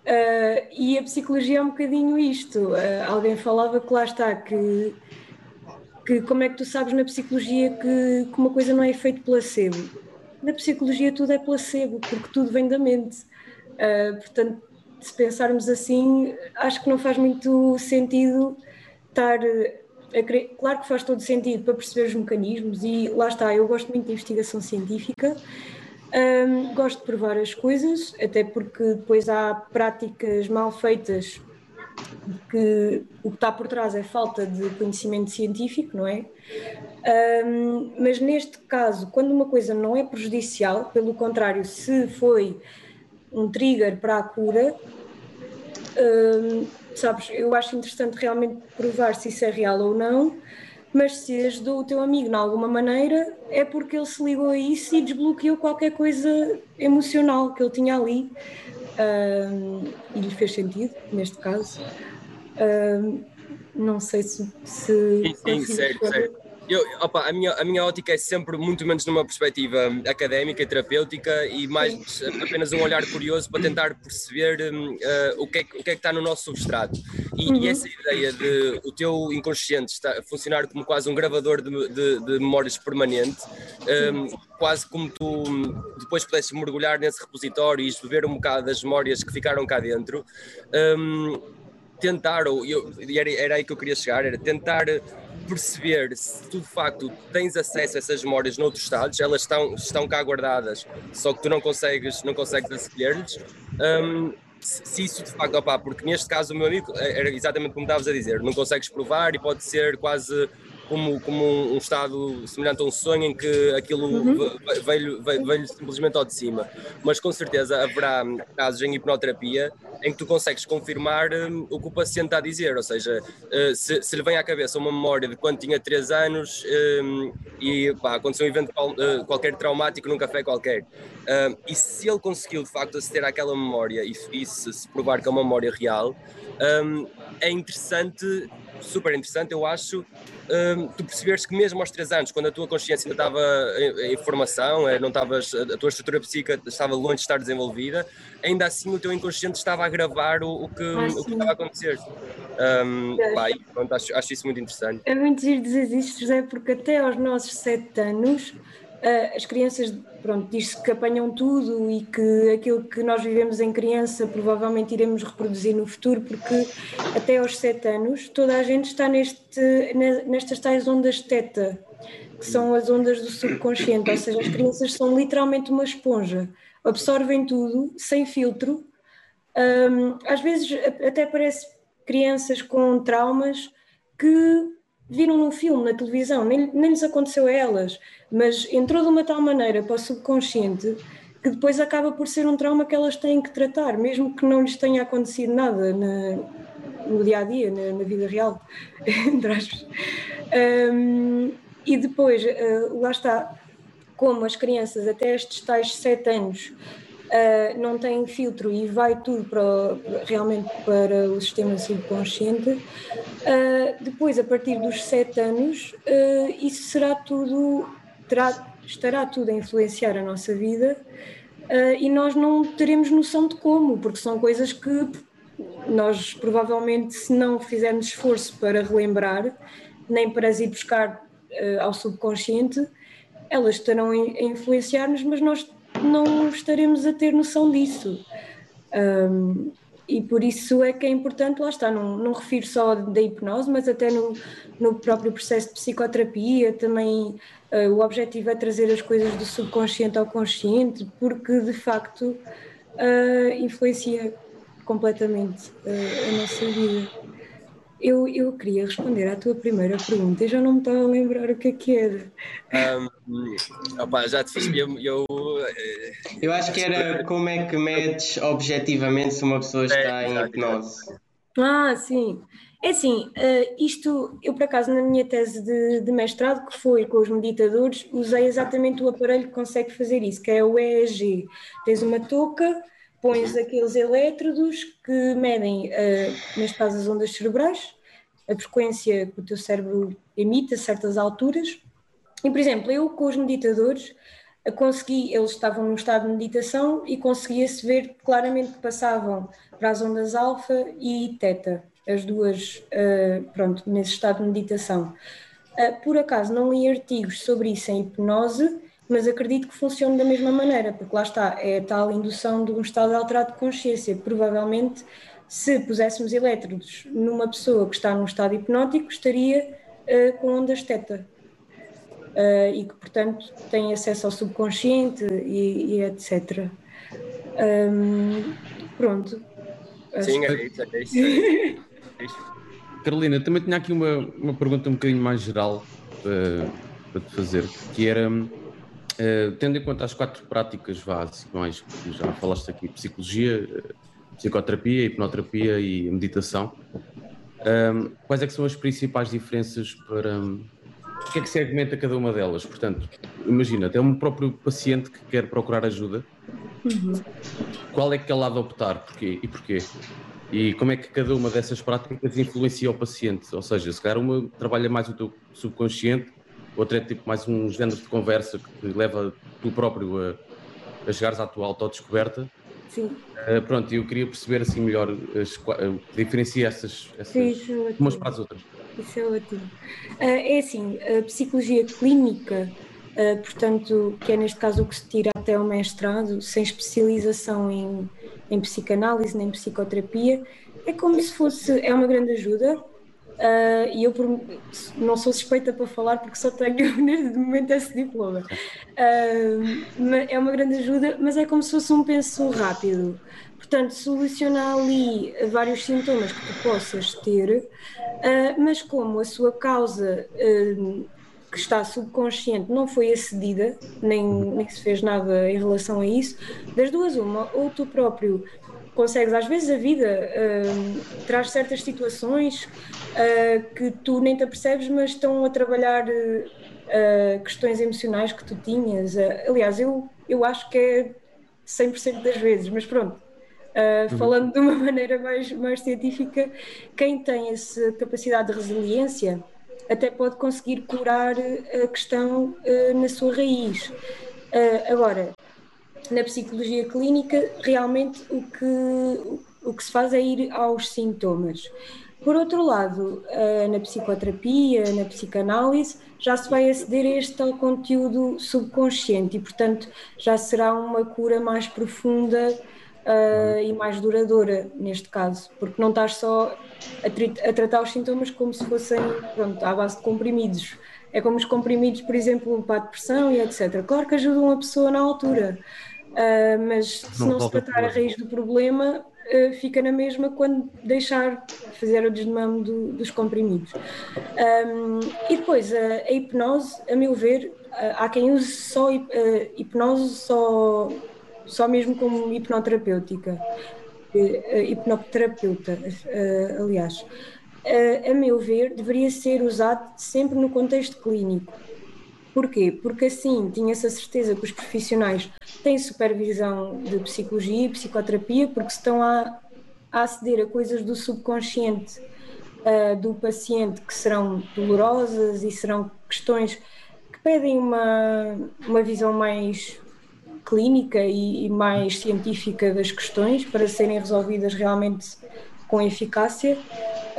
Uh, e a psicologia é um bocadinho isto. Uh, alguém falava que lá está, que que como é que tu sabes na psicologia que, que uma coisa não é efeito placebo? Na psicologia tudo é placebo, porque tudo vem da mente. Uh, portanto, se pensarmos assim, acho que não faz muito sentido estar. A, claro que faz todo sentido para perceber os mecanismos, e lá está, eu gosto muito de investigação científica, um, gosto de provar as coisas, até porque depois há práticas mal feitas que o que está por trás é falta de conhecimento científico, não é? Um, mas neste caso, quando uma coisa não é prejudicial, pelo contrário, se foi um trigger para a cura, um, sabes, eu acho interessante realmente provar se isso é real ou não, mas se ajudou o teu amigo de alguma maneira, é porque ele se ligou a isso e desbloqueou qualquer coisa emocional que ele tinha ali um, e lhe fez sentido, neste caso. Um, não sei se. se sim, sim, certo, certo. Eu, opa, a, minha, a minha ótica é sempre muito menos numa perspectiva académica e terapêutica e mais apenas um olhar curioso para tentar perceber uh, o, que é, o que é que está no nosso substrato. E, uhum. e essa ideia de o teu inconsciente está, funcionar como quase um gravador de, de, de memórias permanente, um, quase como tu depois pudesses mergulhar nesse repositório e beber um bocado das memórias que ficaram cá dentro. Um, tentar, ou eu, era, era aí que eu queria chegar, era tentar perceber se tu de facto tens acesso a essas memórias noutros estados, elas estão, estão cá guardadas, só que tu não consegues, não consegues aceder-lhes. Um, se isso de facto, porque neste caso o meu amigo era exatamente como estavas a dizer, não consegues provar e pode ser quase como, como um, um, estado semelhante a um sonho em que aquilo uhum. veio, veio, veio, simplesmente ao de cima. Mas com certeza haverá casos em hipnoterapia em que tu consegues confirmar um, o que o paciente está a dizer, ou seja, uh, se, se, lhe vem à cabeça uma memória de quando tinha 3 anos um, e pá, aconteceu um evento uh, qualquer traumático num café qualquer, uh, e se ele conseguiu de facto aceder àquela memória e, e se, se, provar que é uma memória real, um, é interessante, super interessante, eu acho, um, tu perceberes que mesmo aos 3 anos, quando a tua consciência ainda estava em, em formação, eh, não estavas, a tua estrutura psíquica estava longe de estar desenvolvida, ainda assim o teu inconsciente estava a gravar o, o que, ah, o que estava a acontecer. Um, pá, e, pronto, acho, acho, isso muito interessante. É muito giro dizer isto, José, porque até aos nossos 7 anos as crianças, pronto, diz-se que apanham tudo e que aquilo que nós vivemos em criança provavelmente iremos reproduzir no futuro, porque até aos 7 anos toda a gente está neste, nestas tais ondas teta, que são as ondas do subconsciente, ou seja, as crianças são literalmente uma esponja, absorvem tudo sem filtro. Às vezes até parece crianças com traumas que viram num filme, na televisão, nem, nem lhes aconteceu a elas, mas entrou de uma tal maneira para o subconsciente que depois acaba por ser um trauma que elas têm que tratar, mesmo que não lhes tenha acontecido nada na, no dia a dia, na, na vida real. Um, e depois, uh, lá está, como as crianças até estes tais sete anos uh, não tem filtro e vai tudo para, realmente para o sistema subconsciente, uh, depois, a partir dos sete anos, uh, isso será tudo, terá, estará tudo a influenciar a nossa vida e nós não teremos noção de como, porque são coisas que nós provavelmente, se não fizermos esforço para relembrar, nem para as ir buscar ao subconsciente, elas estarão a influenciar-nos, mas nós não estaremos a ter noção disso. Um, e por isso é que é importante, lá está, não, não refiro só da hipnose, mas até no, no próprio processo de psicoterapia, também uh, o objetivo é trazer as coisas do subconsciente ao consciente, porque de facto uh, influencia completamente uh, a nossa vida. Eu, eu queria responder à tua primeira pergunta, eu já não me estava a lembrar o que é que era. Um, opa, já te fiz. Eu, eu, eh, eu acho que era como é que medes objetivamente se uma pessoa está é, em hipnose. Ah, sim. É assim, uh, isto, eu por acaso na minha tese de, de, mestrado, que foi com os meditadores, usei exatamente o aparelho que consegue fazer isso, que é o EEG. Tens uma touca pões aqueles elétrodos que medem, uh, neste caso, as ondas cerebrais, a frequência que o teu cérebro emite a certas alturas. E, por exemplo, eu com os meditadores consegui, eles estavam num estado de meditação e conseguia-se ver claramente que passavam para as ondas alfa e teta, as duas, uh, pronto, nesse estado de meditação. Por acaso não li artigos sobre isso em hipnose, mas acredito que funcione da mesma maneira, porque lá está, é tal indução de um estado alterado de consciência. Provavelmente, se puséssemos elétrodos numa pessoa que está num estado hipnótico, estaria uh, com ondas teta. Uh, e que, portanto, tem acesso ao subconsciente e, e etc. Um, pronto. Sim, é isso, é isso. É isso. Carolina, também tinha aqui uma, uma pergunta um bocadinho mais geral uh, para te fazer, que era, uh, tendo em conta as quatro práticas básicas, que já falaste aqui, psicologia, psicoterapia, hipnoterapia e meditação, um, quais é que são as principais diferenças para... Um, o que é que se argumenta cada uma delas? Portanto, imagina, até um próprio paciente que quer procurar ajuda, uhum. qual é que ele há de optar? Porquê? E porquê? E como é que cada uma dessas práticas influencia o paciente? Ou seja, se calhar uma trabalha mais o teu subconsciente, outra é tipo mais um género de conversa que leva tu próprio a, a chegares à tua autodescoberta. Sim. Uh, pronto, eu queria perceber assim melhor, as, uh, diferenciar essas, essas Sim, é umas para as outras. Isso é ótimo. Uh, é assim, a psicologia clínica, portanto, que é neste caso o que se tira até o mestrado, sem especialização em em psicanálise, nem psicoterapia, é como se fosse, é uma grande ajuda. Uh, e eu por, não sou suspeita para falar porque só tenho neste momento esse diploma. Uh, é uma grande ajuda, mas é como se fosse um penso rápido. Portanto, solucionar ali vários sintomas que tu possas ter, uh, mas como a sua causa que está subconsciente não foi acedida, nem, nem se fez nada em relação a isso, das duas uma, ou tu próprio consegues, às vezes a vida uh, traz certas situações uh, que tu nem te apercebes, mas estão a trabalhar uh, questões emocionais que tu tinhas. aliás, eu, eu acho que é 100% das vezes, mas pronto. Uh, falando de uma maneira mais, mais científica, quem tem essa capacidade de resiliência até pode conseguir curar a questão na sua raiz. Agora, na psicologia clínica, realmente o que, o que se faz é ir aos sintomas. Por outro lado, uh, na psicoterapia, na psicanálise, já se vai aceder a este tal conteúdo subconsciente e, portanto, já será uma cura mais profunda uh, e mais duradoura neste caso, porque não estás só a, a, tratar os sintomas como se fossem pronto, à base de comprimidos. É como os comprimidos, por exemplo, para a depressão e etc. Claro que ajudam a pessoa na altura, uh, mas se não, não se tratar a raiz do problema, uh, fica na mesma quando deixar fazer o desmame do, dos comprimidos. Um, e depois, a, a, hipnose, a meu ver, há quem use só hipnose só só mesmo como hipnoterapêutica, uh, hipnoterapeuta, uh, aliás. A meu ver, deveria ser usado sempre no contexto clínico. Porquê? Porque assim tinha-se a certeza que os profissionais têm supervisão de psicologia e psicoterapia, porque estão a, a aceder a coisas do subconsciente uh, do paciente que serão dolorosas e serão questões que pedem uma, uma visão mais clínica e, e mais científica das questões para serem resolvidas realmente com eficácia,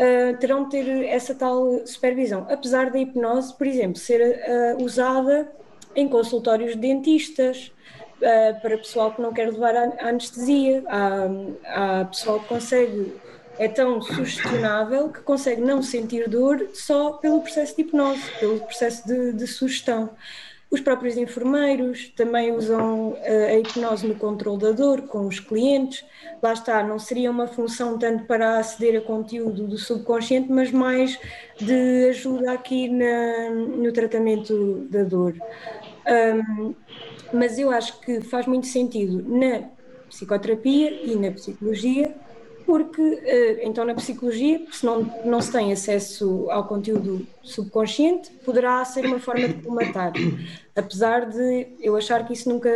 uh, terão de ter essa tal supervisão. Apesar da hipnose, por exemplo, ser uh, usada em consultórios de dentistas, uh, para pessoal que não quer levar a anestesia, há, há pessoal que consegue, é tão sugestionável que consegue não sentir dor só pelo processo de hipnose, pelo processo de, de sugestão. Os próprios enfermeiros também usam eh, a hipnose no controle da dor com os clientes. Lá está, não seria uma função tanto para aceder a conteúdo do subconsciente, mas mais de ajuda aqui na, no tratamento da dor. Um, mas eu acho que faz muito sentido na psicoterapia e na psicologia porque eh, então na psicologia, se não, não se tem acesso ao conteúdo subconsciente, poderá ser uma forma de colmatar. Apesar de eu achar que isso nunca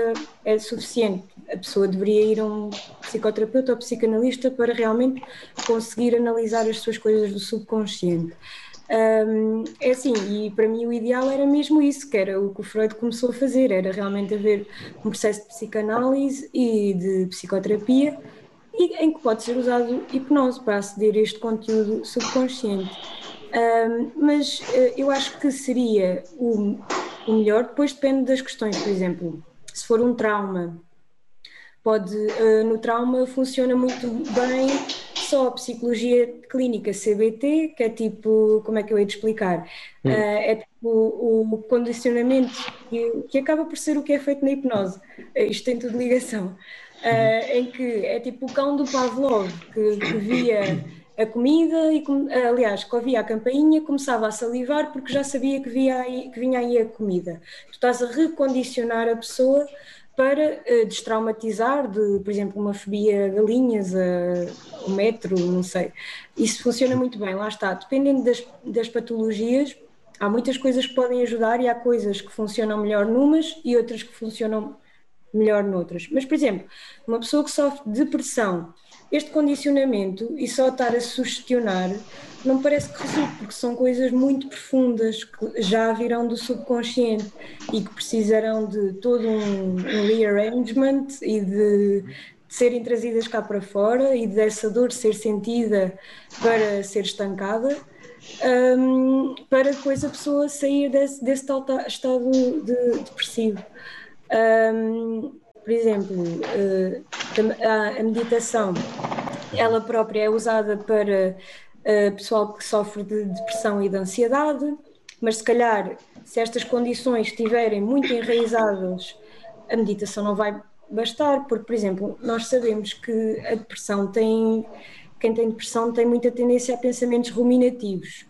é suficiente. A pessoa deveria ir a um psicoterapeuta ou psicanalista para realmente conseguir analisar as suas coisas do subconsciente. Um, é assim, e para mim o ideal era mesmo isso, que era o que o Freud começou a fazer, era realmente haver um processo de psicanálise e de psicoterapia e em que pode ser usado hipnose para aceder a este conteúdo subconsciente. Um, mas uh, eu acho que seria o, o melhor, depois depende das questões, por exemplo, se for um trauma, pode, uh, no trauma funciona muito bem só a psicologia clínica CBT, que é tipo, como é que eu hei de explicar? Uh, é tipo o, o condicionamento que, que, acaba por ser o que é feito na hipnose. Uh, isto tem tudo ligação. Uh, em que é tipo o cão do Pavlov, que, que via a comida e, aliás, que ouvia a campainha, começava a salivar porque já sabia que, via aí, que vinha aí a comida. Tu estás a recondicionar a pessoa para uh, destraumatizar de, por exemplo, uma fobia a galinhas, a, metro, não sei. Isso funciona muito bem, lá está. Dependendo das, das patologias, há muitas coisas que podem ajudar e há coisas que funcionam melhor numas e outras que funcionam melhor noutras. Mas, por exemplo, uma pessoa que sofre depressão, este condicionamento e só estar a sugestionar não parece que resulte, porque são coisas muito profundas que já virão do subconsciente e que precisarão de todo um, rearrangement e de, de, serem trazidas cá para fora e dessa dor ser sentida para ser estancada. Um, para depois a pessoa sair desse, desse tal estado de, depressivo. Um, por exemplo, uh, a, meditação, ela própria é usada para uh, pessoal que sofre de depressão e de ansiedade, mas se calhar, se estas condições estiverem muito enraizadas, a meditação não vai bastar, porque, por exemplo, nós sabemos que a depressão tem. Quem tem depressão tem muita tendência a pensamentos ruminativos.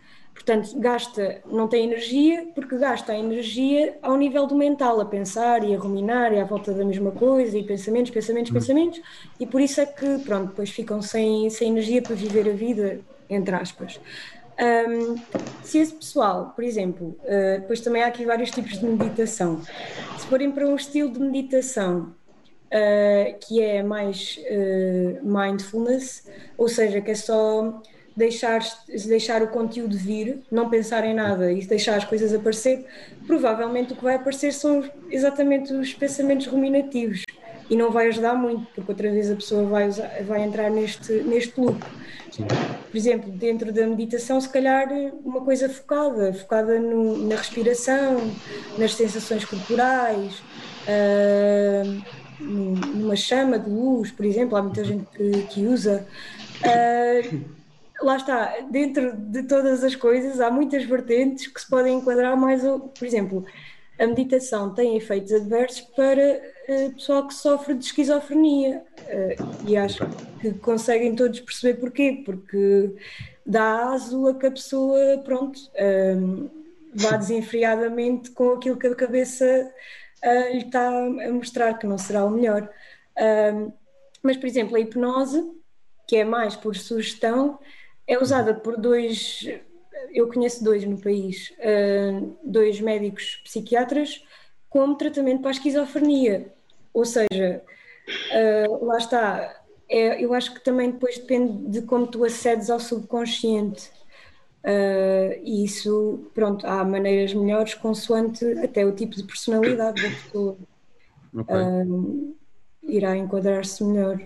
Portanto, gasta, não tem energia, porque gasta a energia ao nível do mental, a pensar e a ruminar e à volta da mesma coisa, e pensamentos, pensamentos, uhum. pensamentos, e por isso é que, pronto, depois ficam sem, sem energia para viver a vida entre aspas. Um, se esse pessoal, por exemplo, uh, depois também há aqui vários tipos de meditação, se forem para um estilo de meditação uh, que é mais uh, mindfulness, ou seja, que é só deixar, deixar o conteúdo vir, não pensar em nada e deixar as coisas aparecer, provavelmente o que vai aparecer são exatamente os pensamentos ruminativos e não vai ajudar muito, porque outra vez a pessoa vai, usar, vai entrar neste, neste loop. Sim. Por exemplo, dentro da meditação, se calhar uma coisa focada, focada no, na respiração, nas sensações corporais, uh, numa chama de luz, por exemplo, há muita gente que, que usa. Uh, lá está, dentro de todas as coisas há muitas vertentes que se podem enquadrar mais, por exemplo, a meditação tem efeitos adversos para uh, pessoal que sofre de esquizofrenia uh, e acho que conseguem todos perceber porquê, porque dá aso a que a pessoa, pronto, um, vá desenfreadamente com aquilo que a cabeça uh, lhe está a mostrar, que não será o melhor. Um, mas, por exemplo, a hipnose, que é mais por sugestão, é usada por dois eu conheço dois no país, uh, dois médicos psiquiatras como tratamento para a esquizofrenia. Ou seja, uh, lá está, é, eu acho que também depois depende de como tu acedes ao subconsciente. Uh, e isso, pronto, há maneiras melhores consoante até o tipo de personalidade da pessoa. Okay. Uh, irá enquadrar-se melhor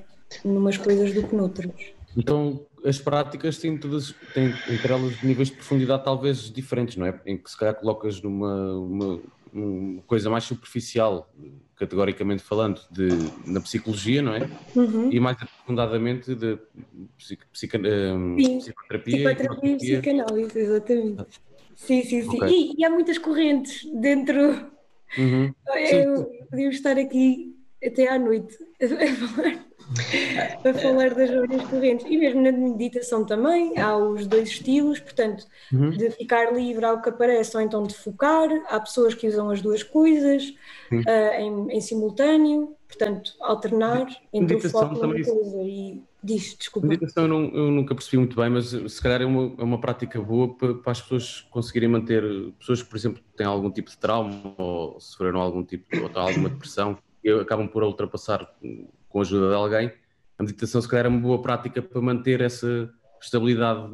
numas coisas do que noutras. Então, as práticas têm todas, têm entre elas níveis de profundidade talvez diferentes, não é? Em que se calhar colocas numa uma, uma coisa mais superficial, categoricamente falando, de, na psicologia, não é? Uhum. E mais aprofundadamente de psico, psico, um, psicoterapia. Psicoterapia e psicanálise, exatamente. Sim, sim, sim. Okay. E, e, há muitas correntes dentro. Uhum. Eu, podíamos estar aqui até à noite a falar a falar das várias correntes. E mesmo na meditação também, há os dois estilos, portanto, uhum. de ficar livre ao que aparece ou então de focar. Há pessoas que usam as duas coisas uh, em, em, simultâneo, portanto, alternar entre meditação o foco e uma coisa. E diz, desculpa. Meditação eu, não, eu, nunca percebi muito bem, mas se calhar é uma, é uma prática boa para, para, as pessoas conseguirem manter, pessoas que, por exemplo, têm algum tipo de trauma ou sofreram algum tipo, ou alguma depressão, e acabam por ultrapassar com a ajuda de alguém, a meditação se calhar é uma boa prática para manter essa estabilidade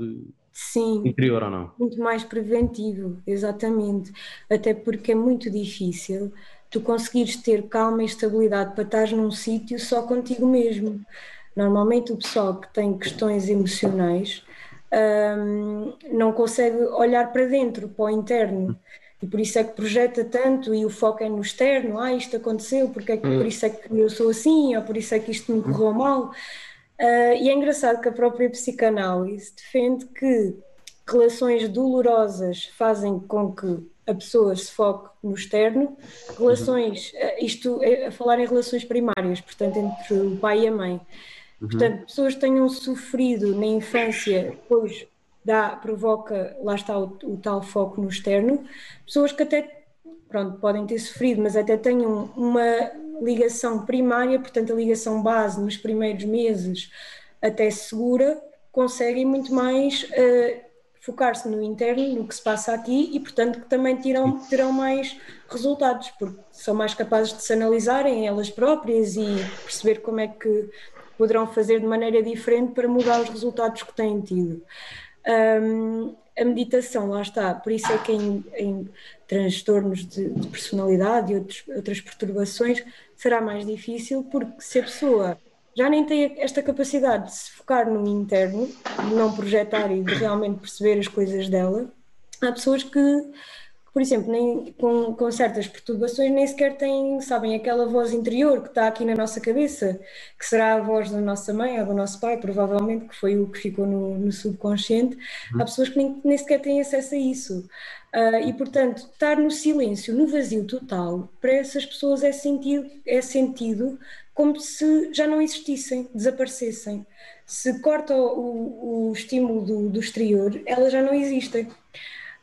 Sim, interior ou não? Muito mais preventivo, exatamente. Até porque é muito difícil tu conseguires ter calma e estabilidade para estar num sítio só contigo mesmo. Normalmente o pessoal que tem questões emocionais um, não consegue olhar para dentro, para o interno. E por isso é que projeta tanto e o foco é no externo, ah, isto aconteceu, porque é que, por isso é que eu sou assim, ou por isso é que isto me correu mal. Uh, e é engraçado que a própria psicanálise defende que relações dolorosas fazem com que a pessoa se foque no externo, relações, uh, isto é a falar em relações primárias, portanto, entre o pai e a mãe. Uhum. Portanto, pessoas que tenham sofrido na infância, depois dá, provoca, lá está o, o, tal foco no externo, pessoas que até pronto, podem ter sofrido, mas até tenham uma ligação primária, portanto a ligação base nos primeiros meses até segura, conseguem muito mais uh, focar-se no interno, no que se passa aqui e portanto que também terão, terão mais resultados, porque são mais capazes de se analisarem elas próprias e perceber como é que poderão fazer de maneira diferente para mudar os resultados que têm tido. Um, a meditação, lá está, por isso é que em, em transtornos de, de, personalidade e outros, outras perturbações será mais difícil, porque se a pessoa já nem tem esta capacidade de se focar no interno, de não projetar e de realmente perceber as coisas dela, há pessoas que por exemplo, nem, com, com certas perturbações nem sequer têm, sabem, aquela voz interior que está aqui na nossa cabeça, que será a voz da nossa mãe ou do nosso pai, provavelmente, que foi o que ficou no, no subconsciente. Há pessoas que nem, nem sequer têm acesso a isso. Uh, e, portanto, estar no silêncio, no vazio total, para essas pessoas é sentido, é sentido como se já não existissem, desaparecessem. Se corta o, o estímulo do, do exterior, elas já não existem.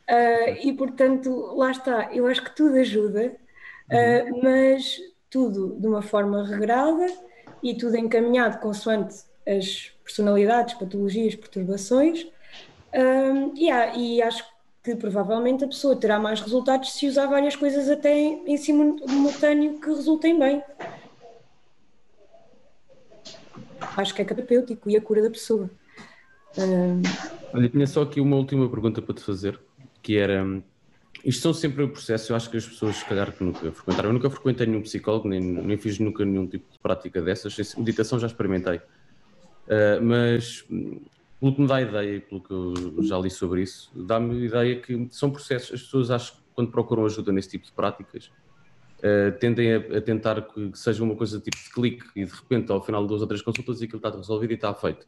Uh, e portanto, lá está, eu acho que tudo ajuda, uh, mas tudo de uma forma regrada e tudo encaminhado consoante as personalidades, patologias, perturbações. Uh, yeah, e acho que provavelmente a pessoa terá mais resultados se usar várias coisas até em simultâneo que resultem bem. Acho que é terapêutico e a cura da pessoa. Olha, tinha só aqui uma última pergunta para te fazer que era. Isto são sempre processos, eu acho que as pessoas, se calhar, que nunca frequentaram. Eu nunca frequentei nenhum psicólogo, nem, nem fiz nunca nenhum tipo de prática dessas. Meditação já experimentei. Uh, mas, pelo que me dá ideia, pelo que eu já li sobre isso, dá-me ideia que são processos. As pessoas, acho que quando procuram ajuda nesse tipo de práticas, uh, tendem a, a, tentar que seja uma coisa tipo de clique e de repente, ao final de duas ou três consultas, aquilo está resolvido e está feito.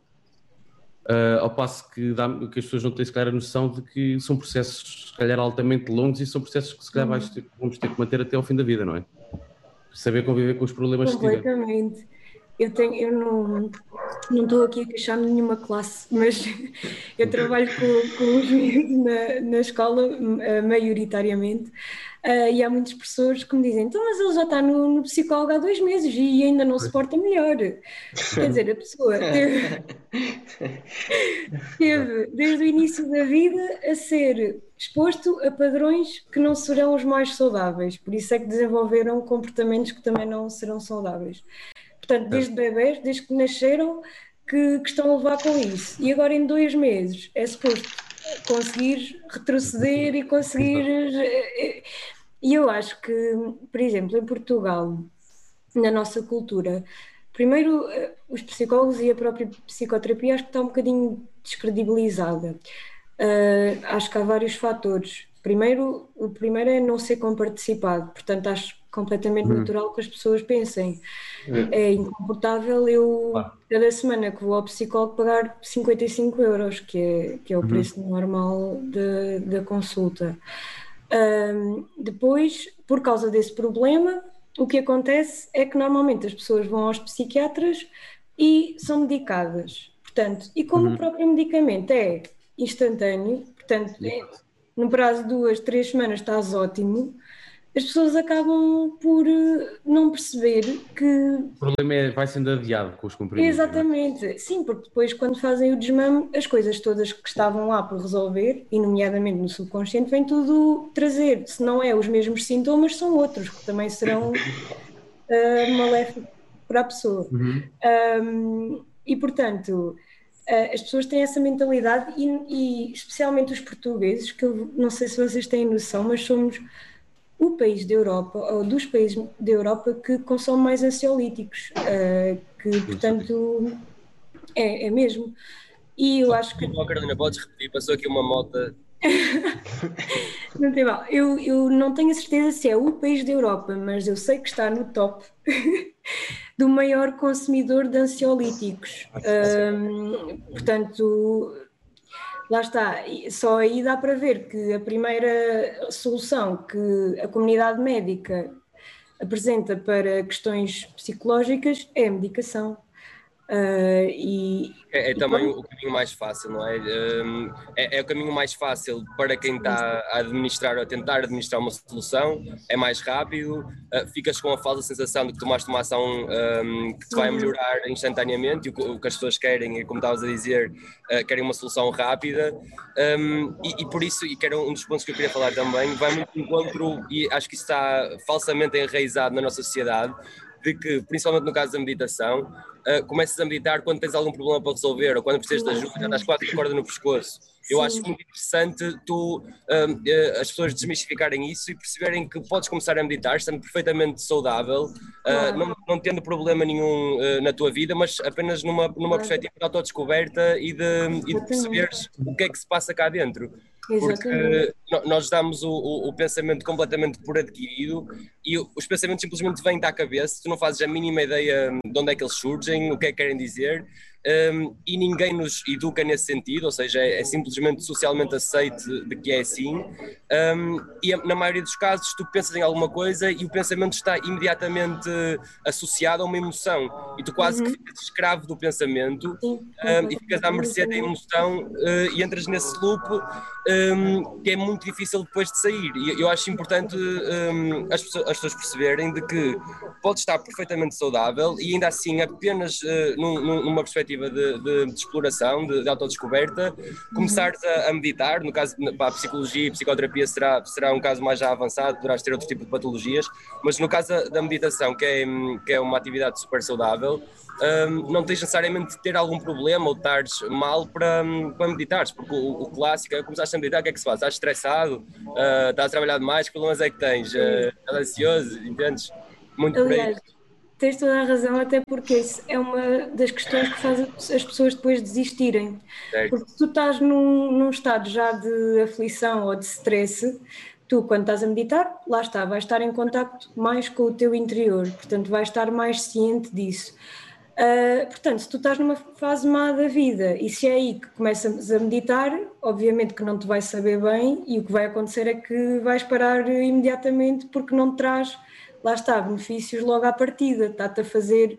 Uh, ao passo que, dá, que, as pessoas não têm, se calhar, a noção de que são processos, se calhar, altamente longos e são processos que, se calhar, uhum. ter, vamos ter que manter até ao fim da vida, não é? Saber conviver com os problemas que tiver. Completamente. Eu, tenho, eu não, não estou aqui a queixar-me de nenhuma classe, mas eu trabalho com, com os miúdos na, na escola, maioritariamente, Uh, e há muitas pessoas que me dizem, então, mas ele já está no, no psicólogo há dois meses e ainda não se porta melhor. Quer dizer, a pessoa teve, teve, desde o início da vida a ser exposto a padrões que não serão os mais saudáveis, por isso é que desenvolveram comportamentos que também não serão saudáveis. Portanto, desde bebés, desde que nasceram, que, que estão a levar com isso. E agora em dois meses é suposto conseguir retroceder e conseguir eh, e eu acho que, por exemplo, em Portugal, na nossa cultura, primeiro eh, os psicólogos e a própria psicoterapia acho que está um bocadinho descredibilizada. Uh, acho que há vários fatores. Primeiro, o primeiro é não ser comparticipado, portanto acho completamente hum. natural que as pessoas pensem. É, é incomportável eu, cada semana que vou ao psicólogo, pagar 55 euros, que é, que é o uhum. preço normal da consulta. Um, depois, por causa desse problema, o que acontece é que normalmente as pessoas vão aos psiquiatras e são medicadas. Portanto, e como uhum. o próprio medicamento é instantâneo, portanto, é, no prazo de duas, três semanas estás ótimo, as pessoas acabam por eh, não perceber que. O problema é vai sendo adiado com os comprimidos. É? Exatamente, sim, porque depois, quando fazem o desmame, as coisas todas que estavam lá por resolver, e nomeadamente no subconsciente, vem tudo trazer. Se não é os mesmos sintomas, são outros que também serão uh, maléficos para a pessoa. Uhum. Um, e portanto. Uh, as pessoas têm essa mentalidade e, e especialmente os portugueses, que eu não sei se vocês têm noção, mas somos o país da Europa, ou dos países da Europa que consomem mais ansiolíticos, uh, que portanto é, é, mesmo. E eu acho que. Oh, Carolina, podes repetir? Passou aqui uma moto. não tem mal. Eu, eu não tenho a certeza se é o país da Europa, mas eu sei que está no top do maior consumidor de ansiolíticos. Um, portanto, lá está, só aí dá para ver que a primeira solução que a comunidade médica apresenta para questões psicológicas é a medicação. Uh, e, é, é e também o caminho mais fácil, não é? Um, é? é? o caminho mais fácil para quem está a administrar ou a tentar administrar uma solução, é mais rápido, uh, ficas com a falsa sensação de que tomaste uma ação um, que te vai melhorar instantaneamente, e o, o, que as pessoas querem, e como estavas a dizer, uh, querem uma solução rápida, um, e, e, por isso, e que era um dos pontos que eu queria falar também, vai muito encontro, e acho que isso está falsamente enraizado na nossa sociedade, de que, principalmente no caso da meditação, uh, começas a meditar quando tens algum problema para resolver ou quando precisas de ajuda, já estás quase com corda no pescoço. Eu acho muito interessante tu, uh, as pessoas desmistificarem isso e perceberem que podes começar a meditar estando perfeitamente saudável, uh, não, não tendo problema nenhum na tua vida, mas apenas numa, numa perspectiva de autodescoberta e de, e de perceberes o que é que se passa cá dentro. Porque nós damos o, o, o, pensamento completamente por adquirido e os pensamentos simplesmente vêm da cabeça, tu não fazes a mínima ideia de onde é que eles surgem, o que é que querem dizer um, e ninguém nos educa nesse sentido, ou seja, é, é simplesmente socialmente aceite de que é assim. Um, e na maioria dos casos, tu pensas em alguma coisa e o pensamento está imediatamente associado a uma emoção, e tu quase uhum. que ficas escravo do pensamento um, e ficas à mercê da emoção uh, e entras nesse loop que é muito difícil depois de sair. E eu acho importante as, pessoas, as, pessoas, perceberem de que pode estar perfeitamente saudável e ainda assim apenas uh, num, numa perspectiva perspectiva de, de, de exploração, de, de autodescoberta, começares a, a, meditar, no caso, para a psicologia e psicoterapia será, será um caso mais já avançado, poderás ter outro tipo de patologias, mas no caso da, da meditação, que é, que é uma atividade super saudável, um, não tens necessariamente de ter algum problema ou estares mal para, para meditares, porque o, o clássico é começaste a meditar, o que é que se faz? Estás estressado, uh, estás a trabalhar demais, que problemas é que tens? Uh, estás ansioso, entendes? Muito Aliás, por aí Tens toda a razão, até porque isso é uma das questões que faz as pessoas depois desistirem. Certo. Porque se tu estás num, num estado já de aflição ou de stress, tu, quando estás a meditar, lá está, vais estar em contacto mais com o teu interior, portanto, vais estar mais ciente disso. Uh, portanto, se tu estás numa fase má da vida e se é aí que começas a meditar, obviamente que não te vai saber bem e o que vai acontecer é que vais parar imediatamente porque não te traz lá está, benefícios logo à partida, está-te a fazer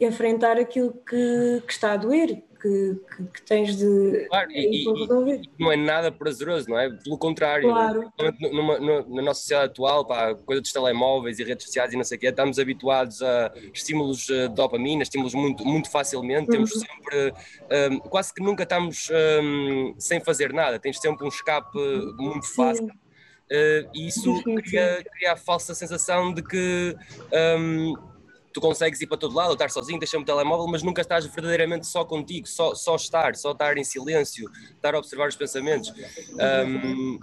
enfrentar aquilo que, que está a doer, que, que, que, tens de claro, e, e, e, não é nada prazeroso, não é? Pelo contrário, claro. numa, numa, na nossa sociedade atual, pá, coisa dos telemóveis e redes sociais e não sei o quê, estamos habituados a estímulos eh, de dopamina, estímulos muito, muito facilmente, uhum. temos sempre, um, quase que nunca estamos um, sem fazer nada, tens sempre um escape muito fácil. Sim Uh, e isso cria, cria, a falsa sensação de que um, tu consegues ir para todo lado, estar sozinho, deixar o telemóvel, mas nunca estás verdadeiramente só contigo, só, só estar, só estar em silêncio, estar a observar os pensamentos. Um,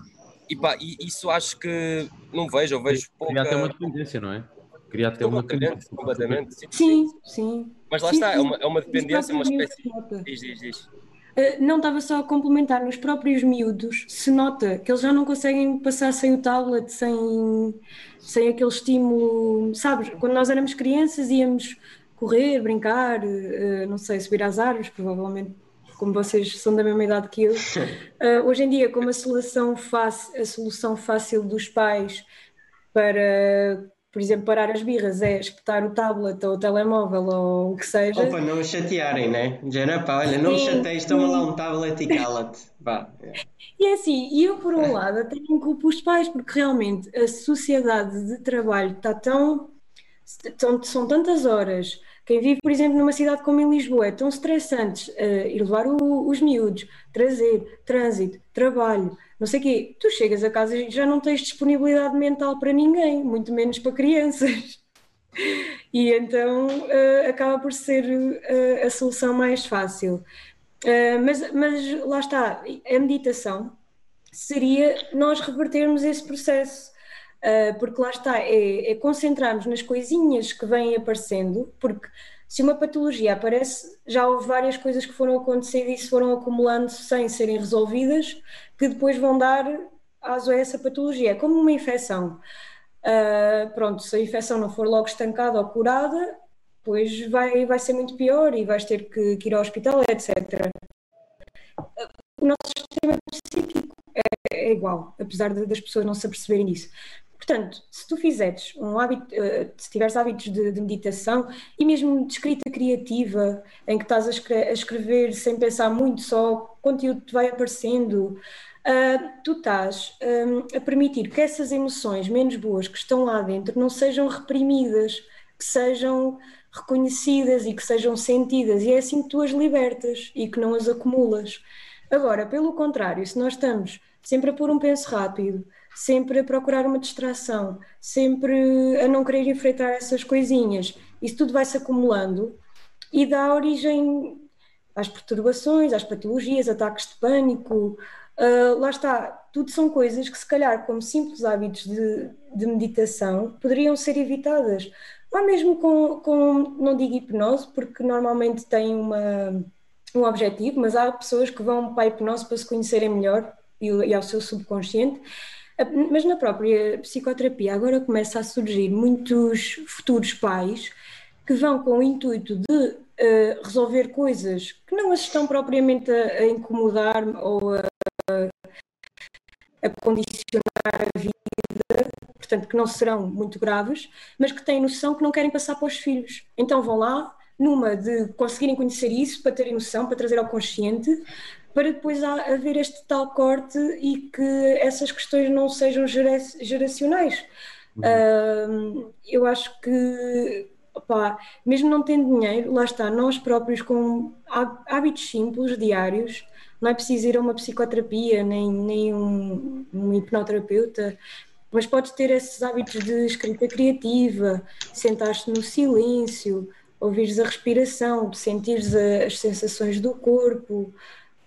e pá, isso acho que não vejo, eu vejo pouca... Cria até uma dependência, não é? Cria até uma dependência. Completamente, sim, sim. sim. Mas lá sim, está, sim. É, uma, é uma dependência, uma espécie... Diz, diz, diz. Eh, não estava só a complementar, nos próprios miúdos se nota que eles já não conseguem passar sem o tablet, sem, sem aquele estímulo, sabes? Quando nós éramos crianças íamos correr, brincar, eh, não sei, subir às árvores, provavelmente como vocês são da mesma idade que eu. Uh, hoje em dia, como a solução, fácil, a solução fácil dos pais para por exemplo, parar as birras é espetar o tablet ou o telemóvel ou o que seja. Ou para não chatearem, né? Já pá, olha, não chateias, toma lá um tablet e cala-te. E é assim, e eu por um lado até não culpo os pais, porque realmente a sociedade de trabalho está tão. São, são tantas horas. Quem vive, por exemplo, numa cidade como em Lisboa, é tão estressante uh, ir levar o, os miúdos, trazer, trânsito, trabalho, não sei o quê. Tu chegas a casa e já não tens disponibilidade mental para ninguém, muito menos para crianças. E então uh, acaba por ser uh, a solução mais fácil. Uh, mas, mas lá está, a meditação seria nós revertermos esse processo. porque lá está, é, é concentrarmos nas coisinhas que vêm aparecendo, porque se uma patologia aparece, já houve várias coisas que foram acontecendo e se foram acumulando sem serem resolvidas, que depois vão dar aso a essa patologia. É como uma infecção. Uh, pronto, se a infecção não for logo estancada ou curada, depois vai, vai ser muito pior e vais ter que, que ir ao hospital, etc. O nosso sistema psíquico é, é igual, apesar de, das pessoas não se aperceberem disso. Portanto, se tu fizeres um hábito, uh, se tiveres hábitos de, de, meditação e mesmo de escrita criativa, em que estás a, escrever, a escrever sem pensar muito, só conteúdo te vai aparecendo, uh, tu estás um, a permitir que essas emoções menos boas que estão lá dentro não sejam reprimidas, que sejam reconhecidas e que sejam sentidas, e é assim que tu as libertas e que não as acumulas. Agora, pelo contrário, se nós estamos sempre a pôr um penso rápido, sempre a procurar uma distração, sempre a não querer enfrentar essas coisinhas, isso tudo vai se acumulando e dá origem às perturbações, às patologias, ataques de pânico. Uh, lá está, tudo são coisas que, se calhar, como simples hábitos de, de meditação, poderiam ser evitadas ou mesmo com, com, não digo hipnose, porque normalmente tem uma, um objetivo, mas há pessoas que vão para a hipnose para se conhecerem melhor e, e ao seu subconsciente. Mas na própria psicoterapia agora começa a surgir muitos futuros pais que vão com o intuito de uh, resolver coisas que não as estão propriamente a, a incomodar ou a, a condicionar a vida portanto, que não serão muito graves, mas que têm noção que não querem passar para os filhos. Então vão lá, numa de conseguirem conhecer isso, para terem noção, para trazer ao consciente, para depois haver este tal corte e que essas questões não sejam geracionais. Uhum. Uh, eu acho que, opa, mesmo não tendo dinheiro, lá está, nós próprios com hábitos simples, diários, não é preciso ir a uma psicoterapia, nem, nem um, um hipnoterapeuta, mas podes ter esses hábitos de escrita criativa, sentar-te no silêncio, ouvires a respiração, sentires as sensações do corpo,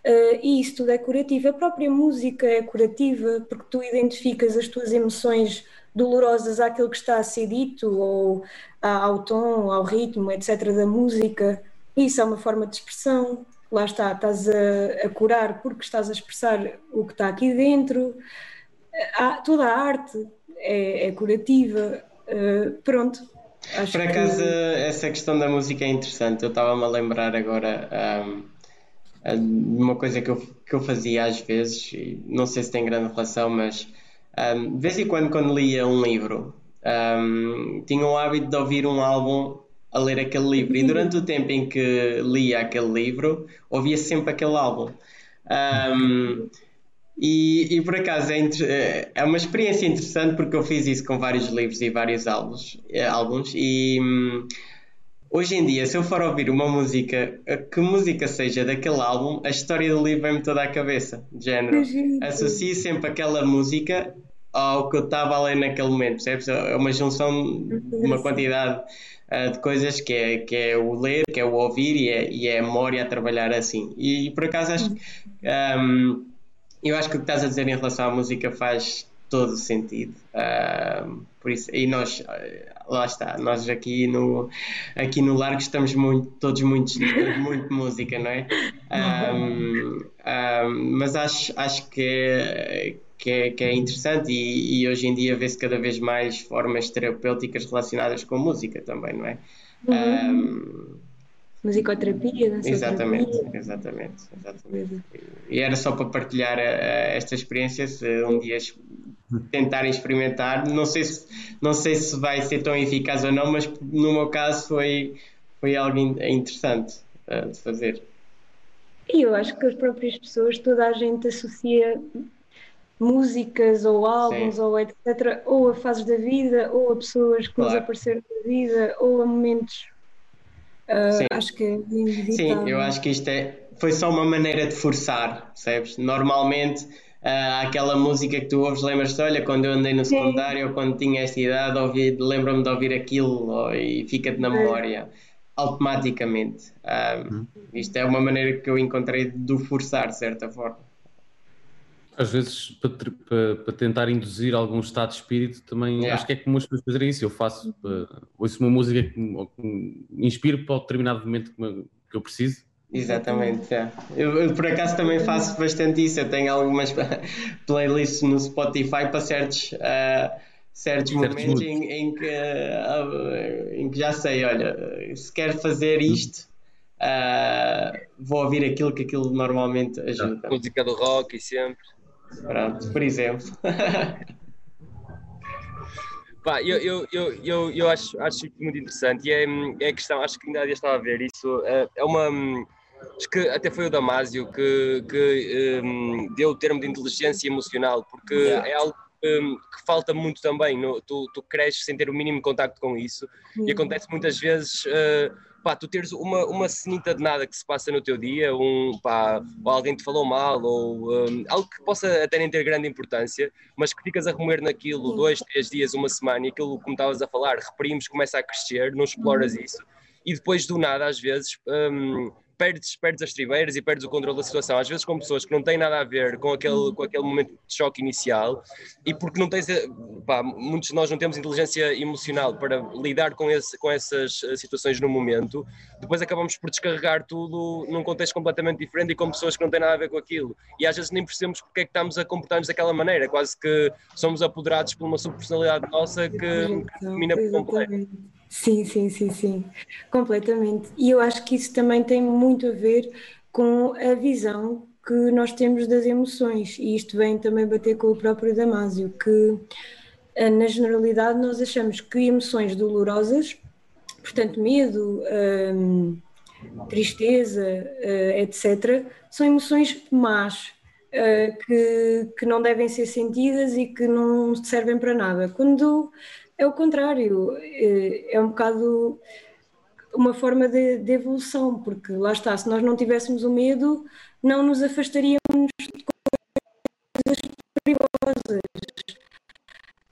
Uh, e isso tudo é curativo. A própria música é curativa porque tu identificas as tuas emoções dolorosas àquilo que está a ser dito, ou ao tom, ao ritmo, etc. da música. Isso é uma forma de expressão. Lá está, estás a, a curar porque estás a expressar o que está aqui dentro toda a arte é, é curativa. Uh, pronto. Acho Por acaso, que... essa questão da música é interessante. Eu estava-me a lembrar agora um, uma coisa que eu, que eu fazia às vezes, não sei se tem grande relação, mas um, de vez em quando, quando lia um livro, um, tinha o hábito de ouvir um álbum a ler aquele livro. E durante o tempo em que lia aquele livro, ouvia sempre aquele álbum. Um, e, e por acaso é, eh, é uma experiência interessante porque eu fiz isso com vários livros e vários álbuns, eh, álbuns e hoje em dia, se eu for ouvir uma música, que música seja daquele álbum, a história do livro vem-me toda à cabeça, de género. Associo sempre aquela música ao que eu estava a ler naquele momento, percebes? É uma junção de uma quantidade uh, de coisas que é, que é o ler, que é o ouvir e é, e é a memória a trabalhar assim. E por acaso acho que. Um, eu acho que o que estás a dizer em relação à música faz todo sentido. Uh, por isso, e nós, lá está, nós aqui no, aqui no Largo estamos muito, todos muito, muito música, não é? Um, um, mas acho, acho que, é, que, é, que é interessante e, e hoje em dia vê-se cada vez mais formas terapêuticas relacionadas com música também, não é? Uhum musicoterapia, dançoterapia. Exatamente, exatamente, exatamente. E era só para partilhar uh, esta experiência, se um dia tentarem experimentar, não sei se, não sei se vai ser tão eficaz ou não, mas no meu caso foi, foi algo interessante uh, de fazer. E eu acho que as próprias pessoas, toda a gente associa músicas ou álbuns Sim. ou etc. ou a fases da vida, ou a pessoas que claro. nos apareceram na vida, ou a momentos Uh, acho que é inevitável. Sim, eu acho que isto é, foi só uma maneira de forçar, percebes? Normalmente uh, aquela música que tu ouves, lembras-te, olha, quando eu andei no secundário ou quando tinha esta idade, lembro-me de ouvir aquilo ou, e fica-te na memória automaticamente. Um, isto é uma maneira que eu encontrei de forçar, de certa forma. Às vezes para, para, para, tentar induzir algum estado de espírito também yeah. acho que é comum as pessoas fazerem isso. Eu faço, uh, ouço uma música que me, que me inspiro para o determinado momento que, me, que eu preciso. Exatamente, é. eu, eu, por acaso também faço bastante isso. Eu tenho algumas playlists no Spotify para certos, uh, certos, certos momentos em, em, que, uh, em que já sei, olha, se quero fazer isto. Uh, vou ouvir aquilo que aquilo normalmente ajuda. A música do rock e sempre. Pronto, por exemplo. Pá, eu, eu, eu, eu, eu acho, acho muito interessante e é, é a questão, acho que ainda estava a ver isso, é, é uma. Acho que até foi o Damásio que, que um, deu o termo de inteligência emocional, porque yeah. é algo um, que falta muito também. No, tu, tu cresces sem ter o mínimo contacto com isso e acontece muitas vezes. Uh, pá, tu teres uma, uma cenita de nada que se passa no teu dia, um, pá, ou alguém te falou mal, ou um, algo que possa até nem ter grande importância, mas que ficas a remoer naquilo dois, três dias, uma semana, e aquilo, como estavas a falar, reprimes, começa a crescer, não exploras uhum. isso, e depois do nada, às vezes, um, perdes, perdes as tribeiras e perdes o controle da situação. Às vezes com pessoas que não têm nada a ver com aquele, com aquele momento de choque inicial e porque não tens, pá, muitos de nós não temos inteligência emocional para lidar com, esse, com essas eh, situações no momento, depois acabamos por descarregar tudo num contexto completamente diferente e com pessoas que não têm nada a ver com aquilo. E às vezes nem percebemos porque é que estamos a comportar-nos daquela maneira, quase que somos apoderados por uma subpersonalidade nossa que, que domina por completo. Sim, sim, sim, sim, completamente. E eu acho que isso também tem muito a ver com a visão que nós temos das emoções, e isto vem também bater com o próprio Damásio, que eh, na generalidade nós achamos que emoções dolorosas, portanto medo, hum, tristeza, uh, etc., são emoções más, que, que não devem ser sentidas e que não servem para nada. Quando é o contrário, é, é um bocado uma forma de, de, evolução, porque lá está, se nós não tivéssemos o medo, não nos afastaríamos de coisas perigosas.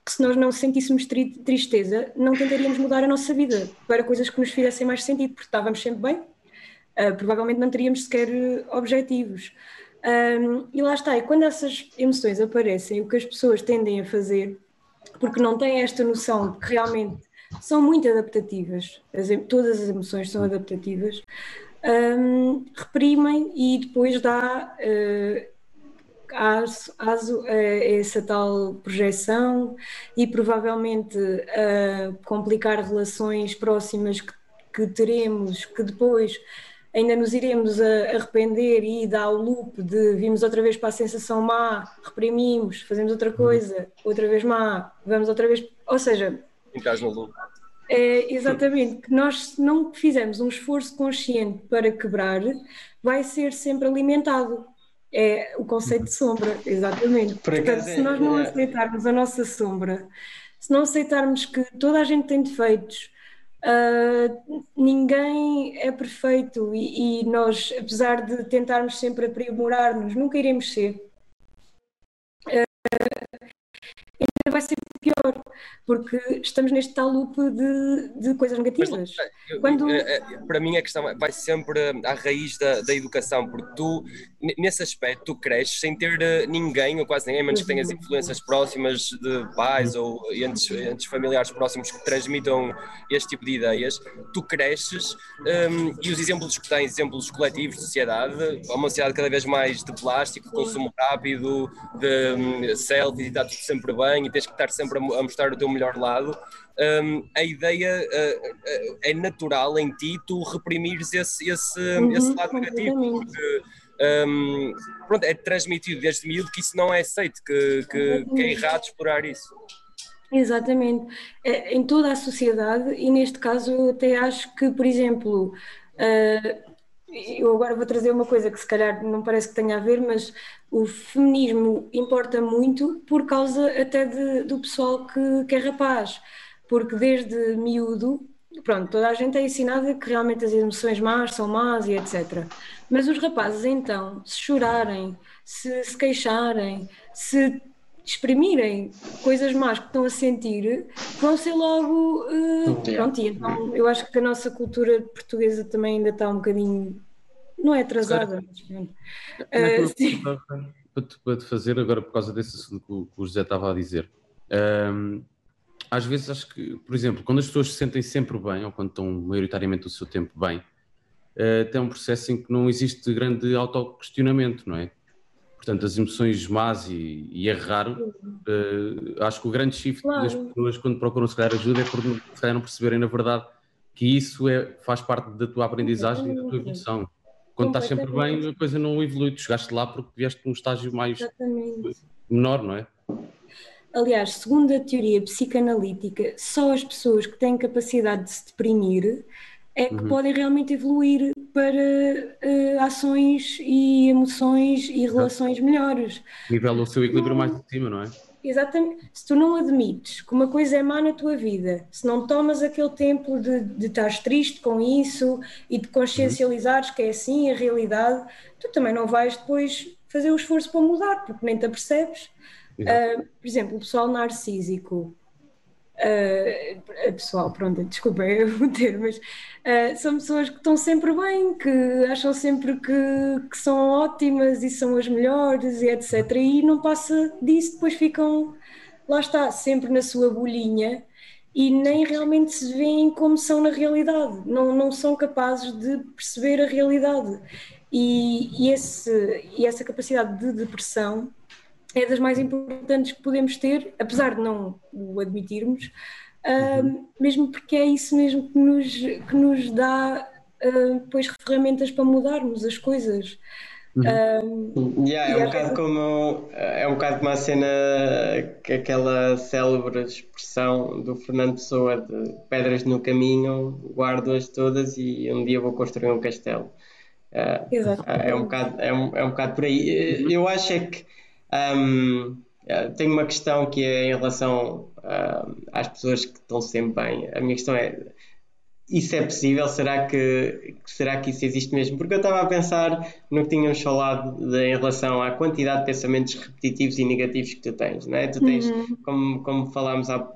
Se nós não sentíssemos tristeza, não tentaríamos mudar a nossa vida para coisas que nos fizessem mais sentido, porque estávamos sempre bem, uh, provavelmente não teríamos sequer objetivos. Um, e lá está, e quando essas emoções aparecem, o que as pessoas tendem a fazer porque não têm esta noção de que realmente são muito adaptativas, as, todas as emoções são adaptativas, um, reprimem e depois dá uh, aso, a essa tal projeção e provavelmente a complicar relações próximas que, que teremos, que depois ainda nos iremos arrepender e dar o loop de vimos outra vez para a sensação má, reprimimos, fazemos outra coisa, outra vez má, vamos outra vez. Ou seja. Estás no loop. É, exatamente, que nós se não fizermos um esforço consciente para quebrar, vai ser sempre alimentado. É o conceito de sombra, exatamente. Portanto, se nós não é. aceitarmos a nossa sombra, se não aceitarmos que toda a gente tem defeitos, Uh, ninguém é perfeito e, e, nós, apesar de tentarmos sempre aprimorar-nos, nunca iremos ser. Uh, ainda vai ser pior, porque estamos neste tal loop de, de coisas negativas. Mas, Quando... Eh, eh, para mim a questão vai sempre à raiz da, da educação, porque tu, nesse aspecto, tu cresces sem ter eh, ninguém, ou quase ninguém, menos que tenhas influências próximas de pais ou entes, entes familiares próximos que transmitam este tipo de ideias, tu cresces um, e os exemplos que tens, exemplos coletivos de sociedade, uma sociedade cada vez mais de plástico, consumo rápido, de um, selfies e está tudo sempre bem e tens que estar sempre a, a mostrar o teu melhor lado, um, a ideia uh, uh, é natural em ti tu reprimires esse, esse, uhum, esse lado negativo. Porque, um, pronto, é transmitido desde miúdo que isso não é aceito, que, que, que é errado explorar isso. Exatamente. É, em toda a sociedade, e neste caso eu até acho que, por exemplo, uh, eu agora vou trazer uma coisa que se calhar não parece que tenha a ver, mas o feminismo importa muito por causa até de, do pessoal que, que é rapaz, porque desde miúdo, pronto, toda a gente é ensinada que realmente as emoções más são más e etc. Mas os rapazes então, se chorarem, se se queixarem, se exprimirem coisas más que estão a sentir, vão ser logo. Uh, pronto, e então eu acho que a nossa cultura portuguesa também ainda está um bocadinho. Não é atrasada, mas. Uh, sim. para te, para te fazer, agora por causa desse assunto que o, que o José estava a dizer. Um, às vezes acho que, por exemplo, quando as pessoas se sentem sempre bem, ou quando estão maioritariamente o seu tempo bem, uh, tem um processo em que não existe grande autoquestionamento, não é? Portanto, as emoções más e, e é raro. Uh, acho que o grande shift claro. das pessoas quando procuram se calhar ajuda é por se calhar não perceberem na verdade que isso é, faz parte da tua aprendizagem e da tua evolução. Quando estás sempre bem, a coisa não evolui. Tu chegaste lá porque vieste num estágio mais Exatamente. menor, não é? Aliás, segundo a teoria psicanalítica, só as pessoas que têm capacidade de se deprimir é que uhum. podem realmente evoluir para uh, ações e emoções e relações melhores. Nivela o seu equilíbrio não. mais de cima, não é? Exatamente. Se tu não admites que uma coisa é má na tua vida, se não tomas aquele tempo de, de estar triste com isso e de consciencializares que é assim a realidade, tu também não vais depois fazer o esforço para mudar, porque nem te apercebes. Uh, por exemplo, o pessoal narcísico Uh, pessoal, pronto, desculpa é o termo, mas uh, são pessoas que estão sempre bem, que acham sempre que, que, são ótimas e são as melhores e etc. E não passa disso, depois ficam, lá está, sempre na sua bolinha e nem realmente se veem como são na realidade, não, não são capazes de perceber a realidade. E, e, esse, e essa capacidade de depressão é das mais importantes que podemos ter, apesar de não o admitirmos, uh, mesmo porque é isso mesmo que nos, que nos dá uh, depois ferramentas para mudarmos as coisas. Uhum. yeah, é um bocado como é um bocado como a cena que aquela célebre expressão do Fernando Pessoa de pedras no caminho, guardo-as todas e um dia vou construir um castelo. Uh, é um bocado é um, é um bocado por aí. Eu acho é que um, eh, tenho uma questão que é em relação uh, às pessoas que estão sempre bem. A minha questão é: isso é possível? Será que, será que isso existe mesmo? Porque eu estava a pensar no que tínhamos falado de, em relação à quantidade de pensamentos repetitivos e negativos que tu tens. Não é? Tu tens, uhum. como, como falámos há,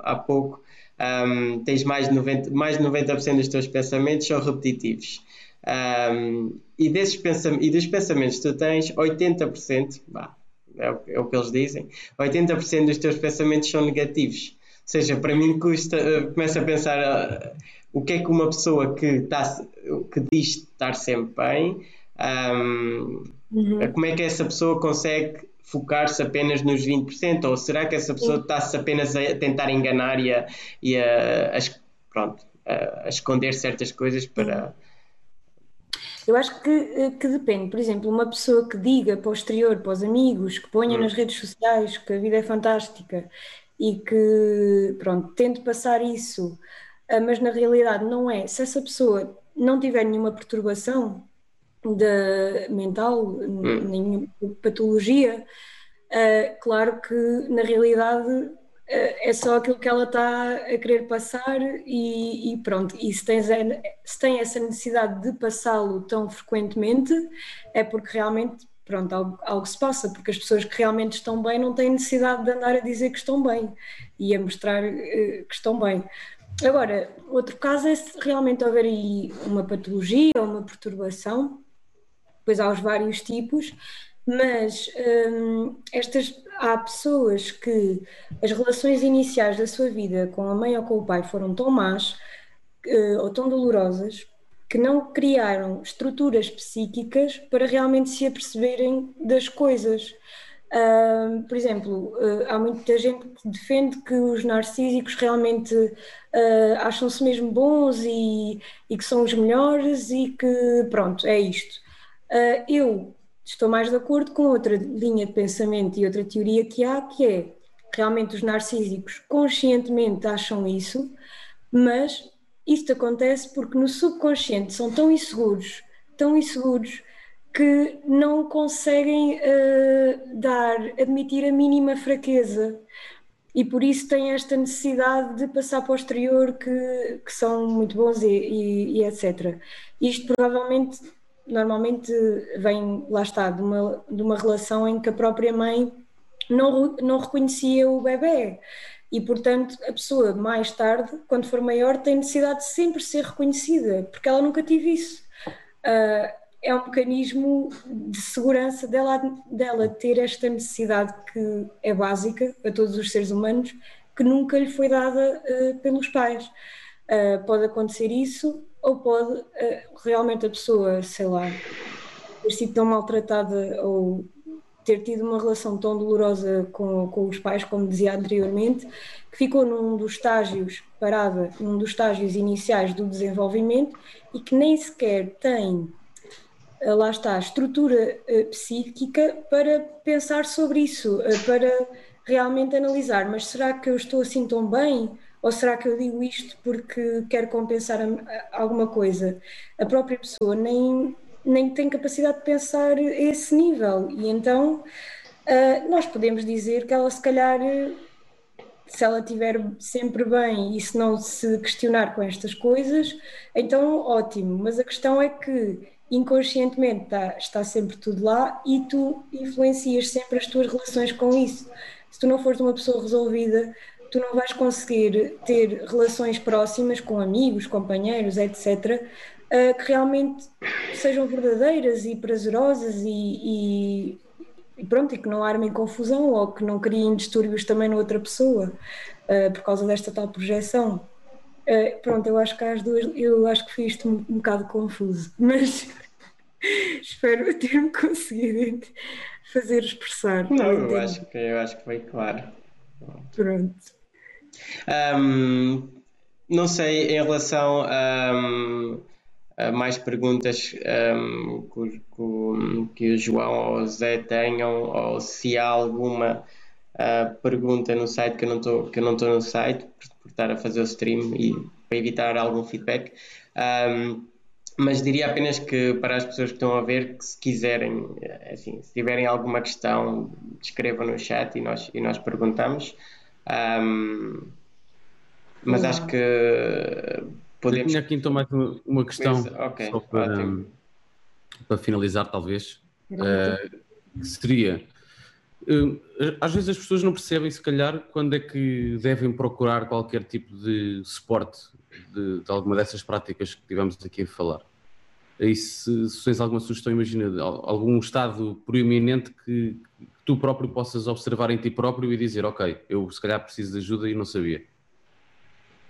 há pouco, um, tens mais de 90%, mais de 90 dos teus pensamentos são repetitivos. Um, e, desses pensam, e dos pensamentos que tu tens, 80%, bah, é, o, é o que eles dizem, 80% dos teus pensamentos são negativos. Ou seja, para mim custa, uh, começo a pensar uh, o que é que uma pessoa que, tá, que diz estar sempre bem, um, uhum. como é que essa pessoa consegue focar-se apenas nos 20%? Ou será que essa pessoa está-se apenas a tentar enganar e a, e a, a pronto, a, a esconder certas coisas para eu acho que, eh, que depende. Por exemplo, uma pessoa que diga para o exterior, para os amigos, que ponha hum. nas redes sociais que a vida é fantástica e que, pronto, tente passar isso, eh, mas na realidade não é. Se essa pessoa não tiver nenhuma perturbação de, mental, hum. nenhuma patologia, uh, claro que na realidade é só aquilo que ela está a querer passar e, e pronto. E se, tens, se tem essa necessidade de passá-lo tão frequentemente, é porque realmente pronto, algo, algo, se passa, porque as pessoas que realmente estão bem não têm necessidade de andar a dizer que estão bem e a mostrar uh, que estão bem. Agora, outro caso é se realmente houver aí uma patologia ou uma perturbação, pois há os vários tipos, mas hum, estas há pessoas que as relações iniciais da sua vida com a mãe ou com o pai foram tão más uh, ou tão dolorosas que não criaram estruturas psíquicas para realmente se aperceberem das coisas. Uh, por exemplo, uh, há muita gente que defende que os narcísicos realmente uh, acham-se mesmo bons e, e, que são os melhores e que pronto, é isto. eu estou mais de acordo com outra linha de pensamento e outra teoria que há, que é realmente os narcísicos conscientemente acham isso, mas isto acontece porque no subconsciente são tão inseguros, tão inseguros, que não conseguem uh, dar, admitir a mínima fraqueza. E por isso têm esta necessidade de passar para o exterior que, que são muito bons e, e, e etc. Isto provavelmente normalmente vem, lá está, de uma, de uma relação em que a própria mãe não, não reconhecia o bebê. E, portanto, a pessoa, mais tarde, quando for maior, tem necessidade de sempre ser reconhecida, porque ela nunca teve isso. Uh, é um mecanismo de segurança dela, dela ter esta necessidade que é básica a todos os seres humanos, que nunca lhe foi dada uh, pelos pais. Uh, pode acontecer isso, ou pode uh, realmente a pessoa, sei lá, ter sido tão maltratada ou ter tido uma relação tão dolorosa com, com os pais, como dizia anteriormente, que ficou num dos estágios, parada, num dos estágios iniciais do desenvolvimento e que nem sequer tem, eh, lá está, estrutura uh, psíquica para pensar sobre isso, para realmente analisar, mas será que eu estou assim tão bem? Ou será que eu digo isto porque quero compensar alguma coisa? A própria pessoa nem, nem tem capacidade de pensar a esse nível. E então uh, nós podemos dizer que ela, se calhar, se ela estiver sempre bem e se não se questionar com estas coisas, então ótimo. Mas a questão é que inconscientemente está, está sempre tudo lá e tu influencias sempre as tuas relações com isso. Se tu não fores uma pessoa resolvida, tu não vais conseguir ter relações próximas com amigos, companheiros, etc., uh, que realmente sejam verdadeiras e prazerosas e, e, e, pronto, e que não armem confusão ou que não criem distúrbios também na outra pessoa uh, por causa desta tal projeção. Uh, pronto, eu acho que as duas, eu acho que fiz isto um, um bocado confuso, mas espero ter-me conseguido fazer expressar. Não, eu acho, que, eu acho que foi claro. Pronto. Um, não sei, em relação a. Um, mais perguntas um, que, que, o João ou o Zé tenham, ou se há alguma uh, pergunta no site que eu não estou que eu não estou no site por, por, estar a fazer o stream e para evitar algum feedback. Um, mas diria apenas que para as pessoas que estão a ver que se quiserem, assim, se tiverem alguma questão, escrevam no chat e nós, e nós perguntamos. Um, mas acho que Podemos... Eu tinha aqui então mais uma, questão okay, só para, para finalizar, talvez. Uh, que seria. Uh, às vezes as pessoas não percebem, se calhar, quando é que devem procurar qualquer tipo de suporte de, de alguma dessas práticas que tivemos aqui a falar. E se, se tens alguma sugestão, imagina algum estado proeminente que, que tu próprio possas observar em ti próprio e dizer, ok, eu se calhar preciso de ajuda e não sabia.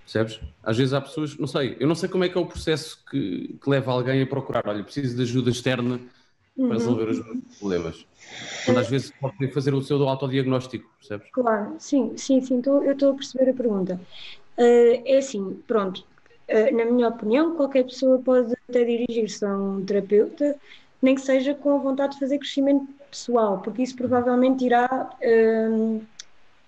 Percebes? Às vezes há pessoas, não sei, eu não sei como é que é o processo que, que leva alguém a procurar, olha, preciso de ajuda externa uhum. para resolver os meus problemas. Quando às vezes pode fazer o seu autodiagnóstico, percebes? Claro, sim, sim, sim, tô, eu estou a perceber a pergunta. Uh, é assim, pronto, uh, na minha opinião, qualquer pessoa pode até dirigir-se a um terapeuta, nem que seja com a vontade de fazer crescimento pessoal, porque isso provavelmente irá uh,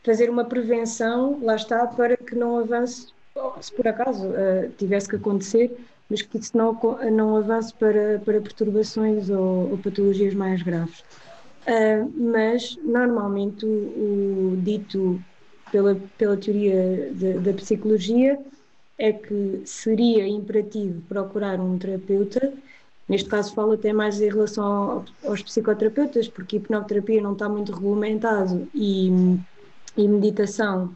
fazer uma prevenção, lá está, para que não avance se por acaso uh, tivesse que acontecer, mas que isso não, não avance para, para perturbações ou, ou patologias mais graves. Uh, mas, normalmente, o, o, dito pela, pela teoria de, da psicologia é que seria imperativo procurar um terapeuta. Neste caso, falo até mais em relação ao, aos psicoterapeutas, porque a hipnoterapia não está muito regulamentado e, e meditação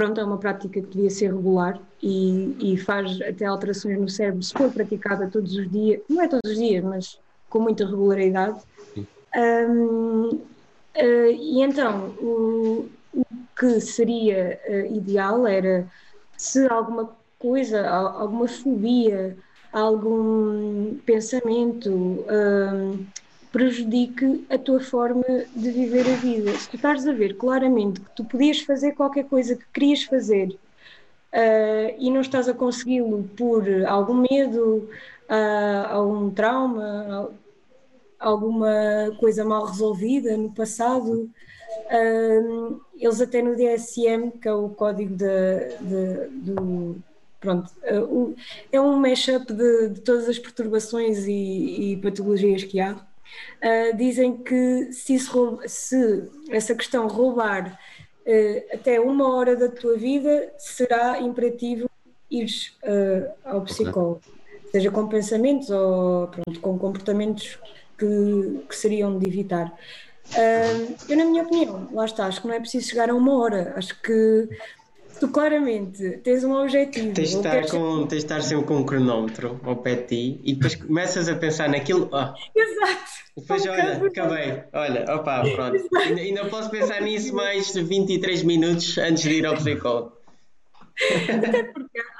pronto, é uma prática que devia ser regular e, e, faz até alterações no cérebro se for praticada todos os dias, não é todos os dias, mas com muita regularidade. Um, uh, e então, o, o que seria uh, ideal era se alguma coisa, alguma fobia, algum pensamento. Um, prejudique a tua forma de viver a vida. Se tu estás a ver claramente que tu podias fazer qualquer coisa que querias fazer uh, e não estás a consegui-lo por algum medo, uh, algum trauma, alguma coisa mal resolvida no passado, uh, eles até no DSM, que é o código de, de, do pronto, é um mashup de, de, todas as perturbações e, e patologias que há uh, dizem que se, rouba, se, essa questão roubar uh, até uma hora da tua vida, será imperativo ir uh, ao psicólogo, okay. seja com pensamentos ou pronto, com comportamentos que, que seriam de evitar. eu, na minha opinião, lá está, acho que não é preciso chegar a uma hora, acho que tu claramente tens um objetivo. Tens de estar, com, tens de estar sempre com um cronómetro ao pé de ti e depois começas a pensar naquilo. ah, Exato. e depois, Um olha, acabei. Olha, opa, pronto. Ainda, ainda posso pensar nisso mais de 23 minutos antes de ir ao psicólogo.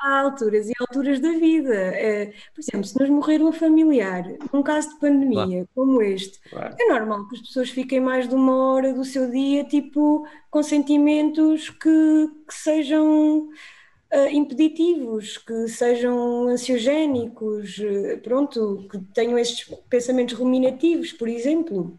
Há alturas e alturas da vida. Eh, por exemplo, se nos morrer um familiar, num caso de pandemia como este, Claro. é normal que as pessoas fiquem mais de uma hora do seu dia, tipo, com sentimentos que, que sejam eh, impeditivos, que sejam ansiogénicos, eh, pronto, que tenham estes pensamentos ruminativos, por exemplo.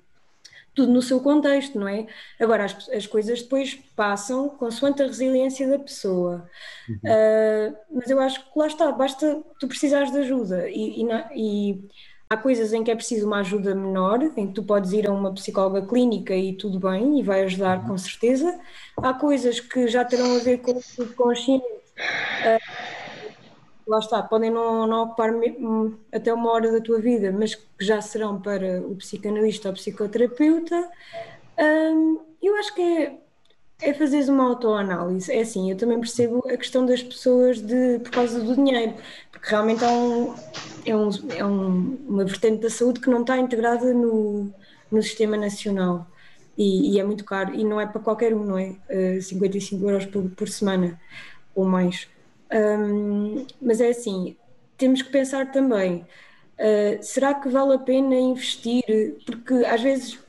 Tudo no seu contexto, não é? Agora, as, as coisas depois passam consoante a resiliência da pessoa. Uh, mas eu acho que lá está, basta tu precisares de ajuda e, e na- e há coisas em que é preciso uma ajuda menor, em que tu podes ir a uma psicóloga clínica e tudo bem, e vai ajudar com certeza. Há coisas que já terão a ver com o subconsciente, uh, lá está, podem não, não ocupar hum, até uma hora da tua vida, mas que já serão para o psicanalista ou psicoterapeuta. Um, eu acho que é, é fazeres uma autoanálise. É assim, eu também percebo a questão das pessoas de, por causa do dinheiro, porque realmente há um, é, um, é um- uma vertente da saúde que não está integrada no, no sistema nacional. E, e é muito caro, e não é para qualquer um, não é? Eh, 55 euros por, por semana ou mais. Hum, mas é assim, temos que pensar também, uh, será que vale a pena investir? Porque às vezes,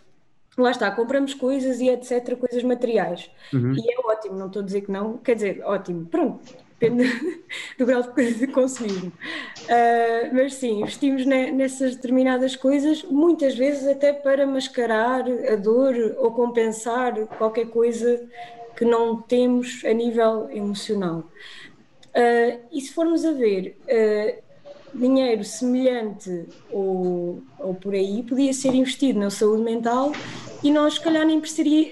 lá está, compramos coisas e etc, coisas materiais. E é ótimo, não estou a dizer que não, quer dizer, ótimo, pronto, depende do grau de de consumismo. Uh, mas sim, investimos ne- nessas determinadas coisas, muitas vezes até para mascarar a dor ou compensar qualquer coisa que não temos a nível emocional. Uh, e se formos a ver, uh, dinheiro semelhante ou, ou por aí podia ser investido na saúde mental e nós, se calhar, nem,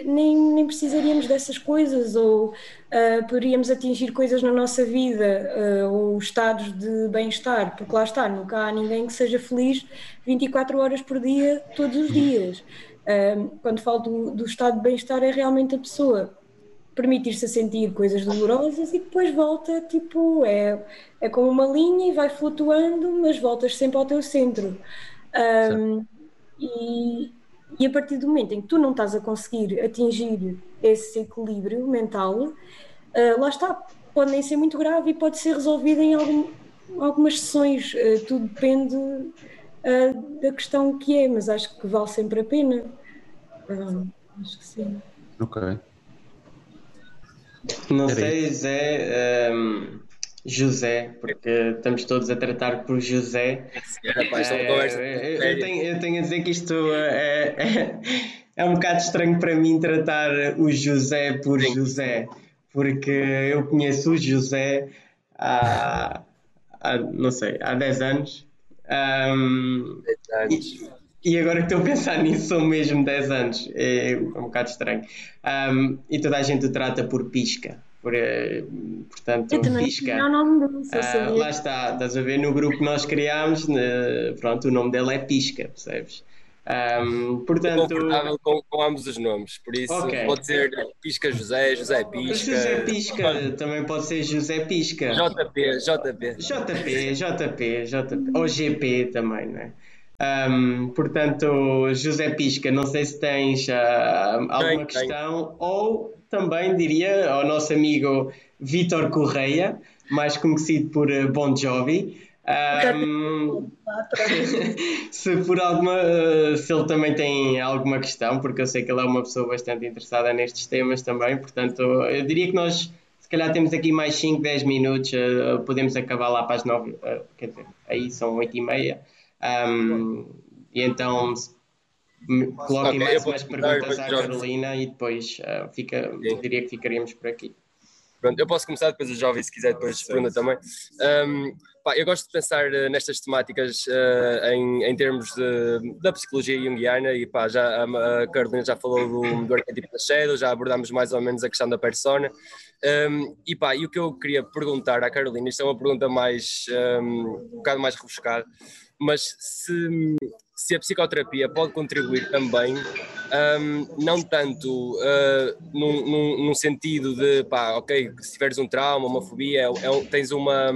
nem, nem precisaríamos dessas coisas ou uh, poderíamos atingir coisas na nossa vida ou estados de bem-estar, porque lá está, nunca há ninguém que seja feliz 24 horas por dia, todos os dias. Quando falo do, do estado de bem-estar, é realmente a pessoa permitir-se a sentir coisas dolorosas e depois volta, tipo, é, é como uma linha e vai flutuando, mas voltas sempre ao teu centro. Um, e, e a partir do momento em que tu não estás a conseguir atingir esse equilíbrio mental, uh, lá está, pode nem ser muito grave e pode ser resolvido em algum, algumas sessões, uh, tudo depende uh, da questão que é, mas acho que vale sempre a pena. Acho que sim. Ok. Não Era sei, Zé, hum, José, porque estamos todos a tratar por José. Rapaz, é conversa É, eu, tenho, eu tenho a dizer que isto é, é, é um bocado estranho para mim tratar o José por Sim. José, porque eu conheço o José há, há não sei, há 10 anos. Hum, Antes. e agora que estou a pensar nisso, são mesmo 10 anos. É um bocado estranho. Um, e toda a gente o trata por pisca. Por, eh, portanto, Eu também pisca. não o nome dele, só Ah, lá está, estás a ver no grupo que nós criámos, né, pronto, o nome dele é Pisca, percebes? Um, portanto, confortável com, com ambos os nomes, por isso Ok. pode ser Pisca José, José Pisca, José Pisca também pode ser José Pisca. JP, JP. JP, JP, JP, ou GP também, não é? Um, portanto, José Pisca, não sei se tens ah, alguma tenho. questão, ou também diria ao nosso amigo Vítor Correia, mais conhecido por eh, Bon Jovi. Um, se por alguma eh, se ele também tem alguma questão, porque eu sei que ele é uma pessoa bastante interessada nestes temas também, portanto, eu diria que nós se calhar temos aqui mais 5, 10 minutos, podemos acabar lá para as 9, eh, quer dizer, aí são 8 e meia. Um, e então coloquem Ok, mais eu vou umas perguntas à Carolina e depois eh, fica, diria que ficaríamos por aqui. Pronto, eu posso começar, depois o Jovem, se quiser, depois pergunta também. Um, pá, eu gosto de pensar eh, nestas temáticas eh, em, em termos de, da psicologia junguiana e pá, já, a, a Carolina já falou do, do arquétipo da Shadow, já abordámos mais ou menos a questão da persona. Um, e pá, e o que eu queria perguntar à Carolina, isto é uma pergunta mais, um, um bocado mais rebuscada, mas se, se a psicoterapia pode contribuir também um, não tanto uh, num, num, num, sentido de, pá, ok, se tiveres um trauma, uma fobia, é, é, tens uma,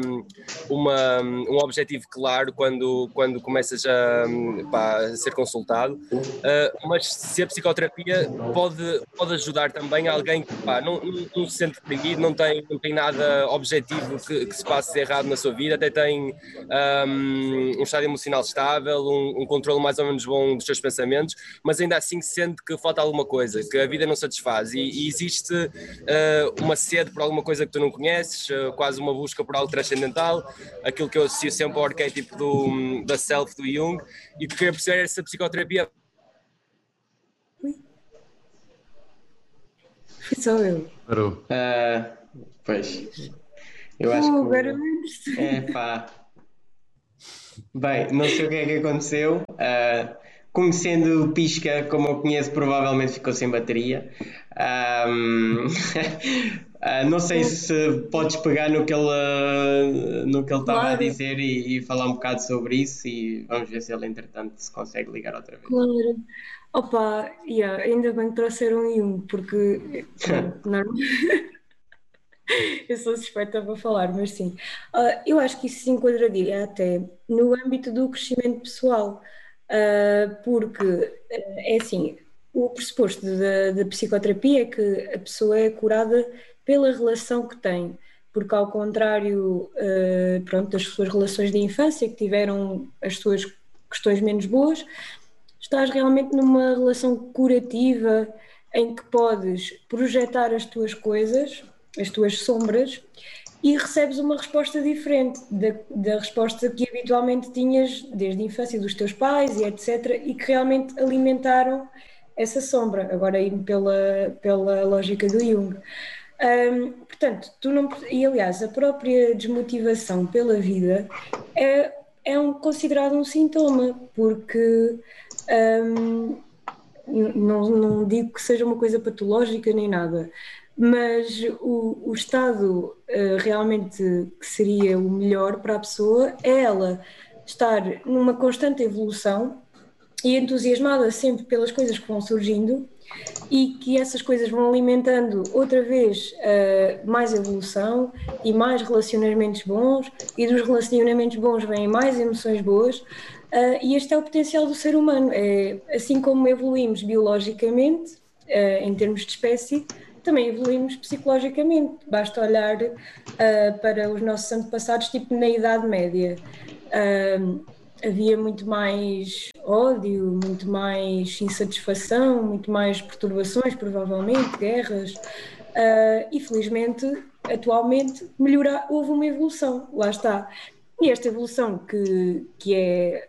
uma, um objetivo claro quando, quando começas a, pá, a ser consultado, uh, mas se a psicoterapia pode, pode ajudar também alguém que pá, não, não, se sente deprimido, não tem, não tem nada objetivo que, que se passe errado na sua vida, até tem um, um estado emocional estável, um, um controle mais ou menos bom dos seus pensamentos, mas ainda assim se sente que falta alguma coisa, que a vida não satisfaz e, e existe uh, uma sede por alguma coisa que tu não conheces, uh, quase uma busca por algo transcendental, aquilo que eu associo sempre ao arquétipo do, da self do Jung e que queria perceber essa psicoterapia. Fui só eu. Parou. Uh, pois. Eu acho oh, que. É pá. Bem, não sei o que é que aconteceu. Uh, conhecendo o Pisca como eu conheço, provavelmente ficou sem bateria. Um, uh, não sei se podes pegar no que ele, uh, no que ele estava claro. a dizer e, e, falar um bocado sobre isso e vamos ver se ele, entretanto, se consegue ligar outra vez. Claro. Opa, yeah, ainda bem que trouxeram um, porque não, eu sou suspeita para falar, mas sim. Uh, eu acho que isso se enquadraria até no âmbito do crescimento pessoal. Uh, porque uh, é assim, o pressuposto da, psicoterapia é que a pessoa é curada pela relação que tem, porque ao contrário uh, pronto, das suas relações de infância que tiveram as suas questões menos boas, estás realmente numa relação curativa em que podes projetar as tuas coisas, as tuas sombras e recebes uma resposta diferente da, da, resposta que habitualmente tinhas desde a infância dos teus pais e etc. e que realmente alimentaram essa sombra, agora indo pela, pela lógica do Jung. Portanto, tu não. E aliás, a própria desmotivação pela vida é, é um, considerado um sintoma, porque não, não digo que seja uma coisa patológica nem nada, mas o, o estado uh, realmente que seria o melhor para a pessoa é ela estar numa constante evolução e entusiasmada sempre pelas coisas que vão surgindo e que essas coisas vão alimentando outra vez uh, mais evolução e mais relacionamentos bons e dos relacionamentos bons vêm mais emoções boas uh, e este é o potencial do ser humano. É assim como evoluímos biologicamente uh, em termos de espécie também evoluímos psicologicamente. Basta olhar uh, para os nossos antepassados, tipo na Idade Média. Uh, havia muito mais ódio, muito mais insatisfação, muito mais perturbações, provavelmente, guerras. Uh, e felizmente, atualmente, melhora, houve uma evolução, lá está. E esta evolução que, que é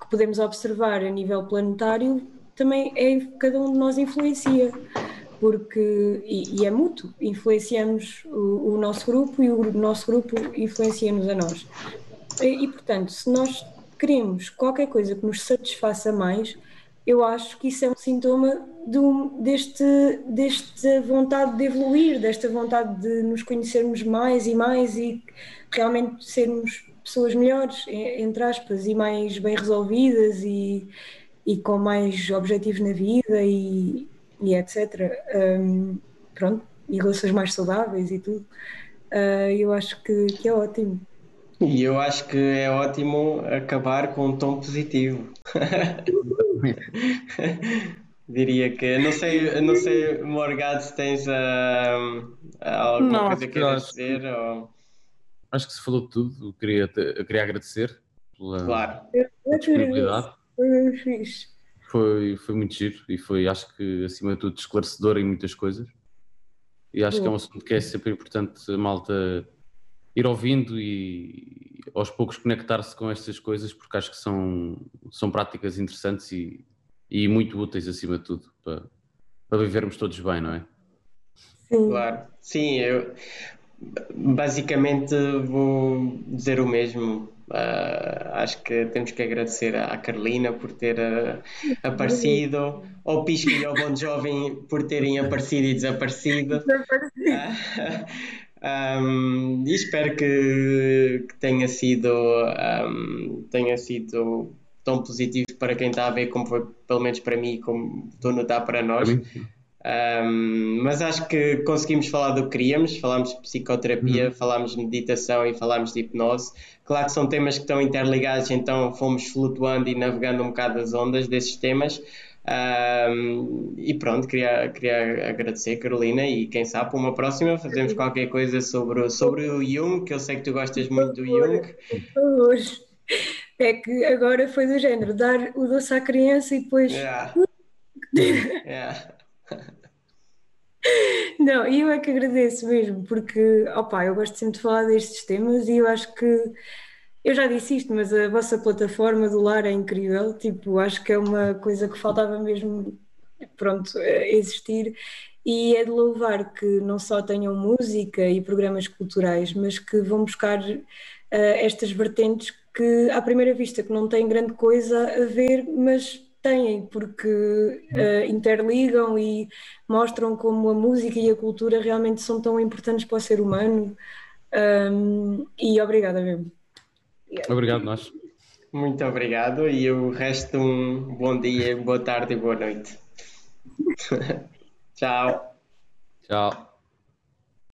que podemos observar a nível planetário também é cada um de nós influencia porque e, e é mútuo, influenciamos o, o, nosso grupo e o nosso grupo influencia-nos a nós. E, e, portanto, se nós queremos qualquer coisa que nos satisfaça mais, eu acho que isso é um sintoma de deste, desta vontade de evoluir, desta vontade de nos conhecermos mais e mais e realmente sermos pessoas melhores, entre aspas, e mais bem resolvidas e, e com mais objetivos na vida e, e etc. Um, pronto, e relações mais saudáveis e tudo. Uh, eu acho que, que é ótimo. E eu acho que é ótimo acabar com um tom positivo. Diria que não sei, não sei, Morgado, se tens uh, alguma não, coisa que queiras dizer. Ou... Acho que se falou de tudo. Eu queria, eu queria agradecer pela, claro. disponibilidade. Foi fixe foi, foi muito giro e foi, acho que, acima de tudo, esclarecedor em muitas coisas. E acho que é um assunto que é sempre importante a malta ir ouvindo e aos poucos conectar-se com estas coisas, porque acho que são, são práticas interessantes e, e muito úteis, acima de tudo, para, para vivermos todos bem, não é? Sim. Claro, sim, eu basicamente vou dizer o mesmo. Uh, acho que temos que agradecer à Carolina por ter uh, aparecido, ao Pisco e ao Bom Jovem por terem aparecido e desaparecido. Uh, um, e espero que, que tenha sido, um, tenha sido tão positivos para quem está a ver, como foi pelo menos para mim, como estou a notar para nós. Um, mas acho que conseguimos falar do que queríamos, falámos de psicoterapia, uhum. falámos de meditação e falámos de hipnose. Claro que são temas que estão interligados, então fomos flutuando e navegando um bocado as ondas desses temas. Um, e pronto, queria, queria agradecer, Carolina, e quem sabe para uma próxima fazemos qualquer coisa sobre, sobre o Jung, que eu sei que tu gostas muito do Jung. É que agora foi do género, dar o doce à criança e depois. Yeah. yeah. Não, eu é que agradeço mesmo, porque opa, eu gosto sempre de falar destes temas e eu acho que eu já disse isto, mas a vossa plataforma do lar é incrível, tipo, acho que é uma coisa que faltava mesmo, pronto, existir. E é de louvar que não só tenham música e programas culturais, mas que vão buscar uh, estas vertentes que à primeira vista que não têm grande coisa a ver, mas têm, porque uh, interligam e mostram como a música e a cultura realmente são tão importantes para o ser humano. Um, e obrigada mesmo. Obrigado, nós. Muito obrigado e o resto um bom dia, boa tarde e boa noite. Tchau. Tchau.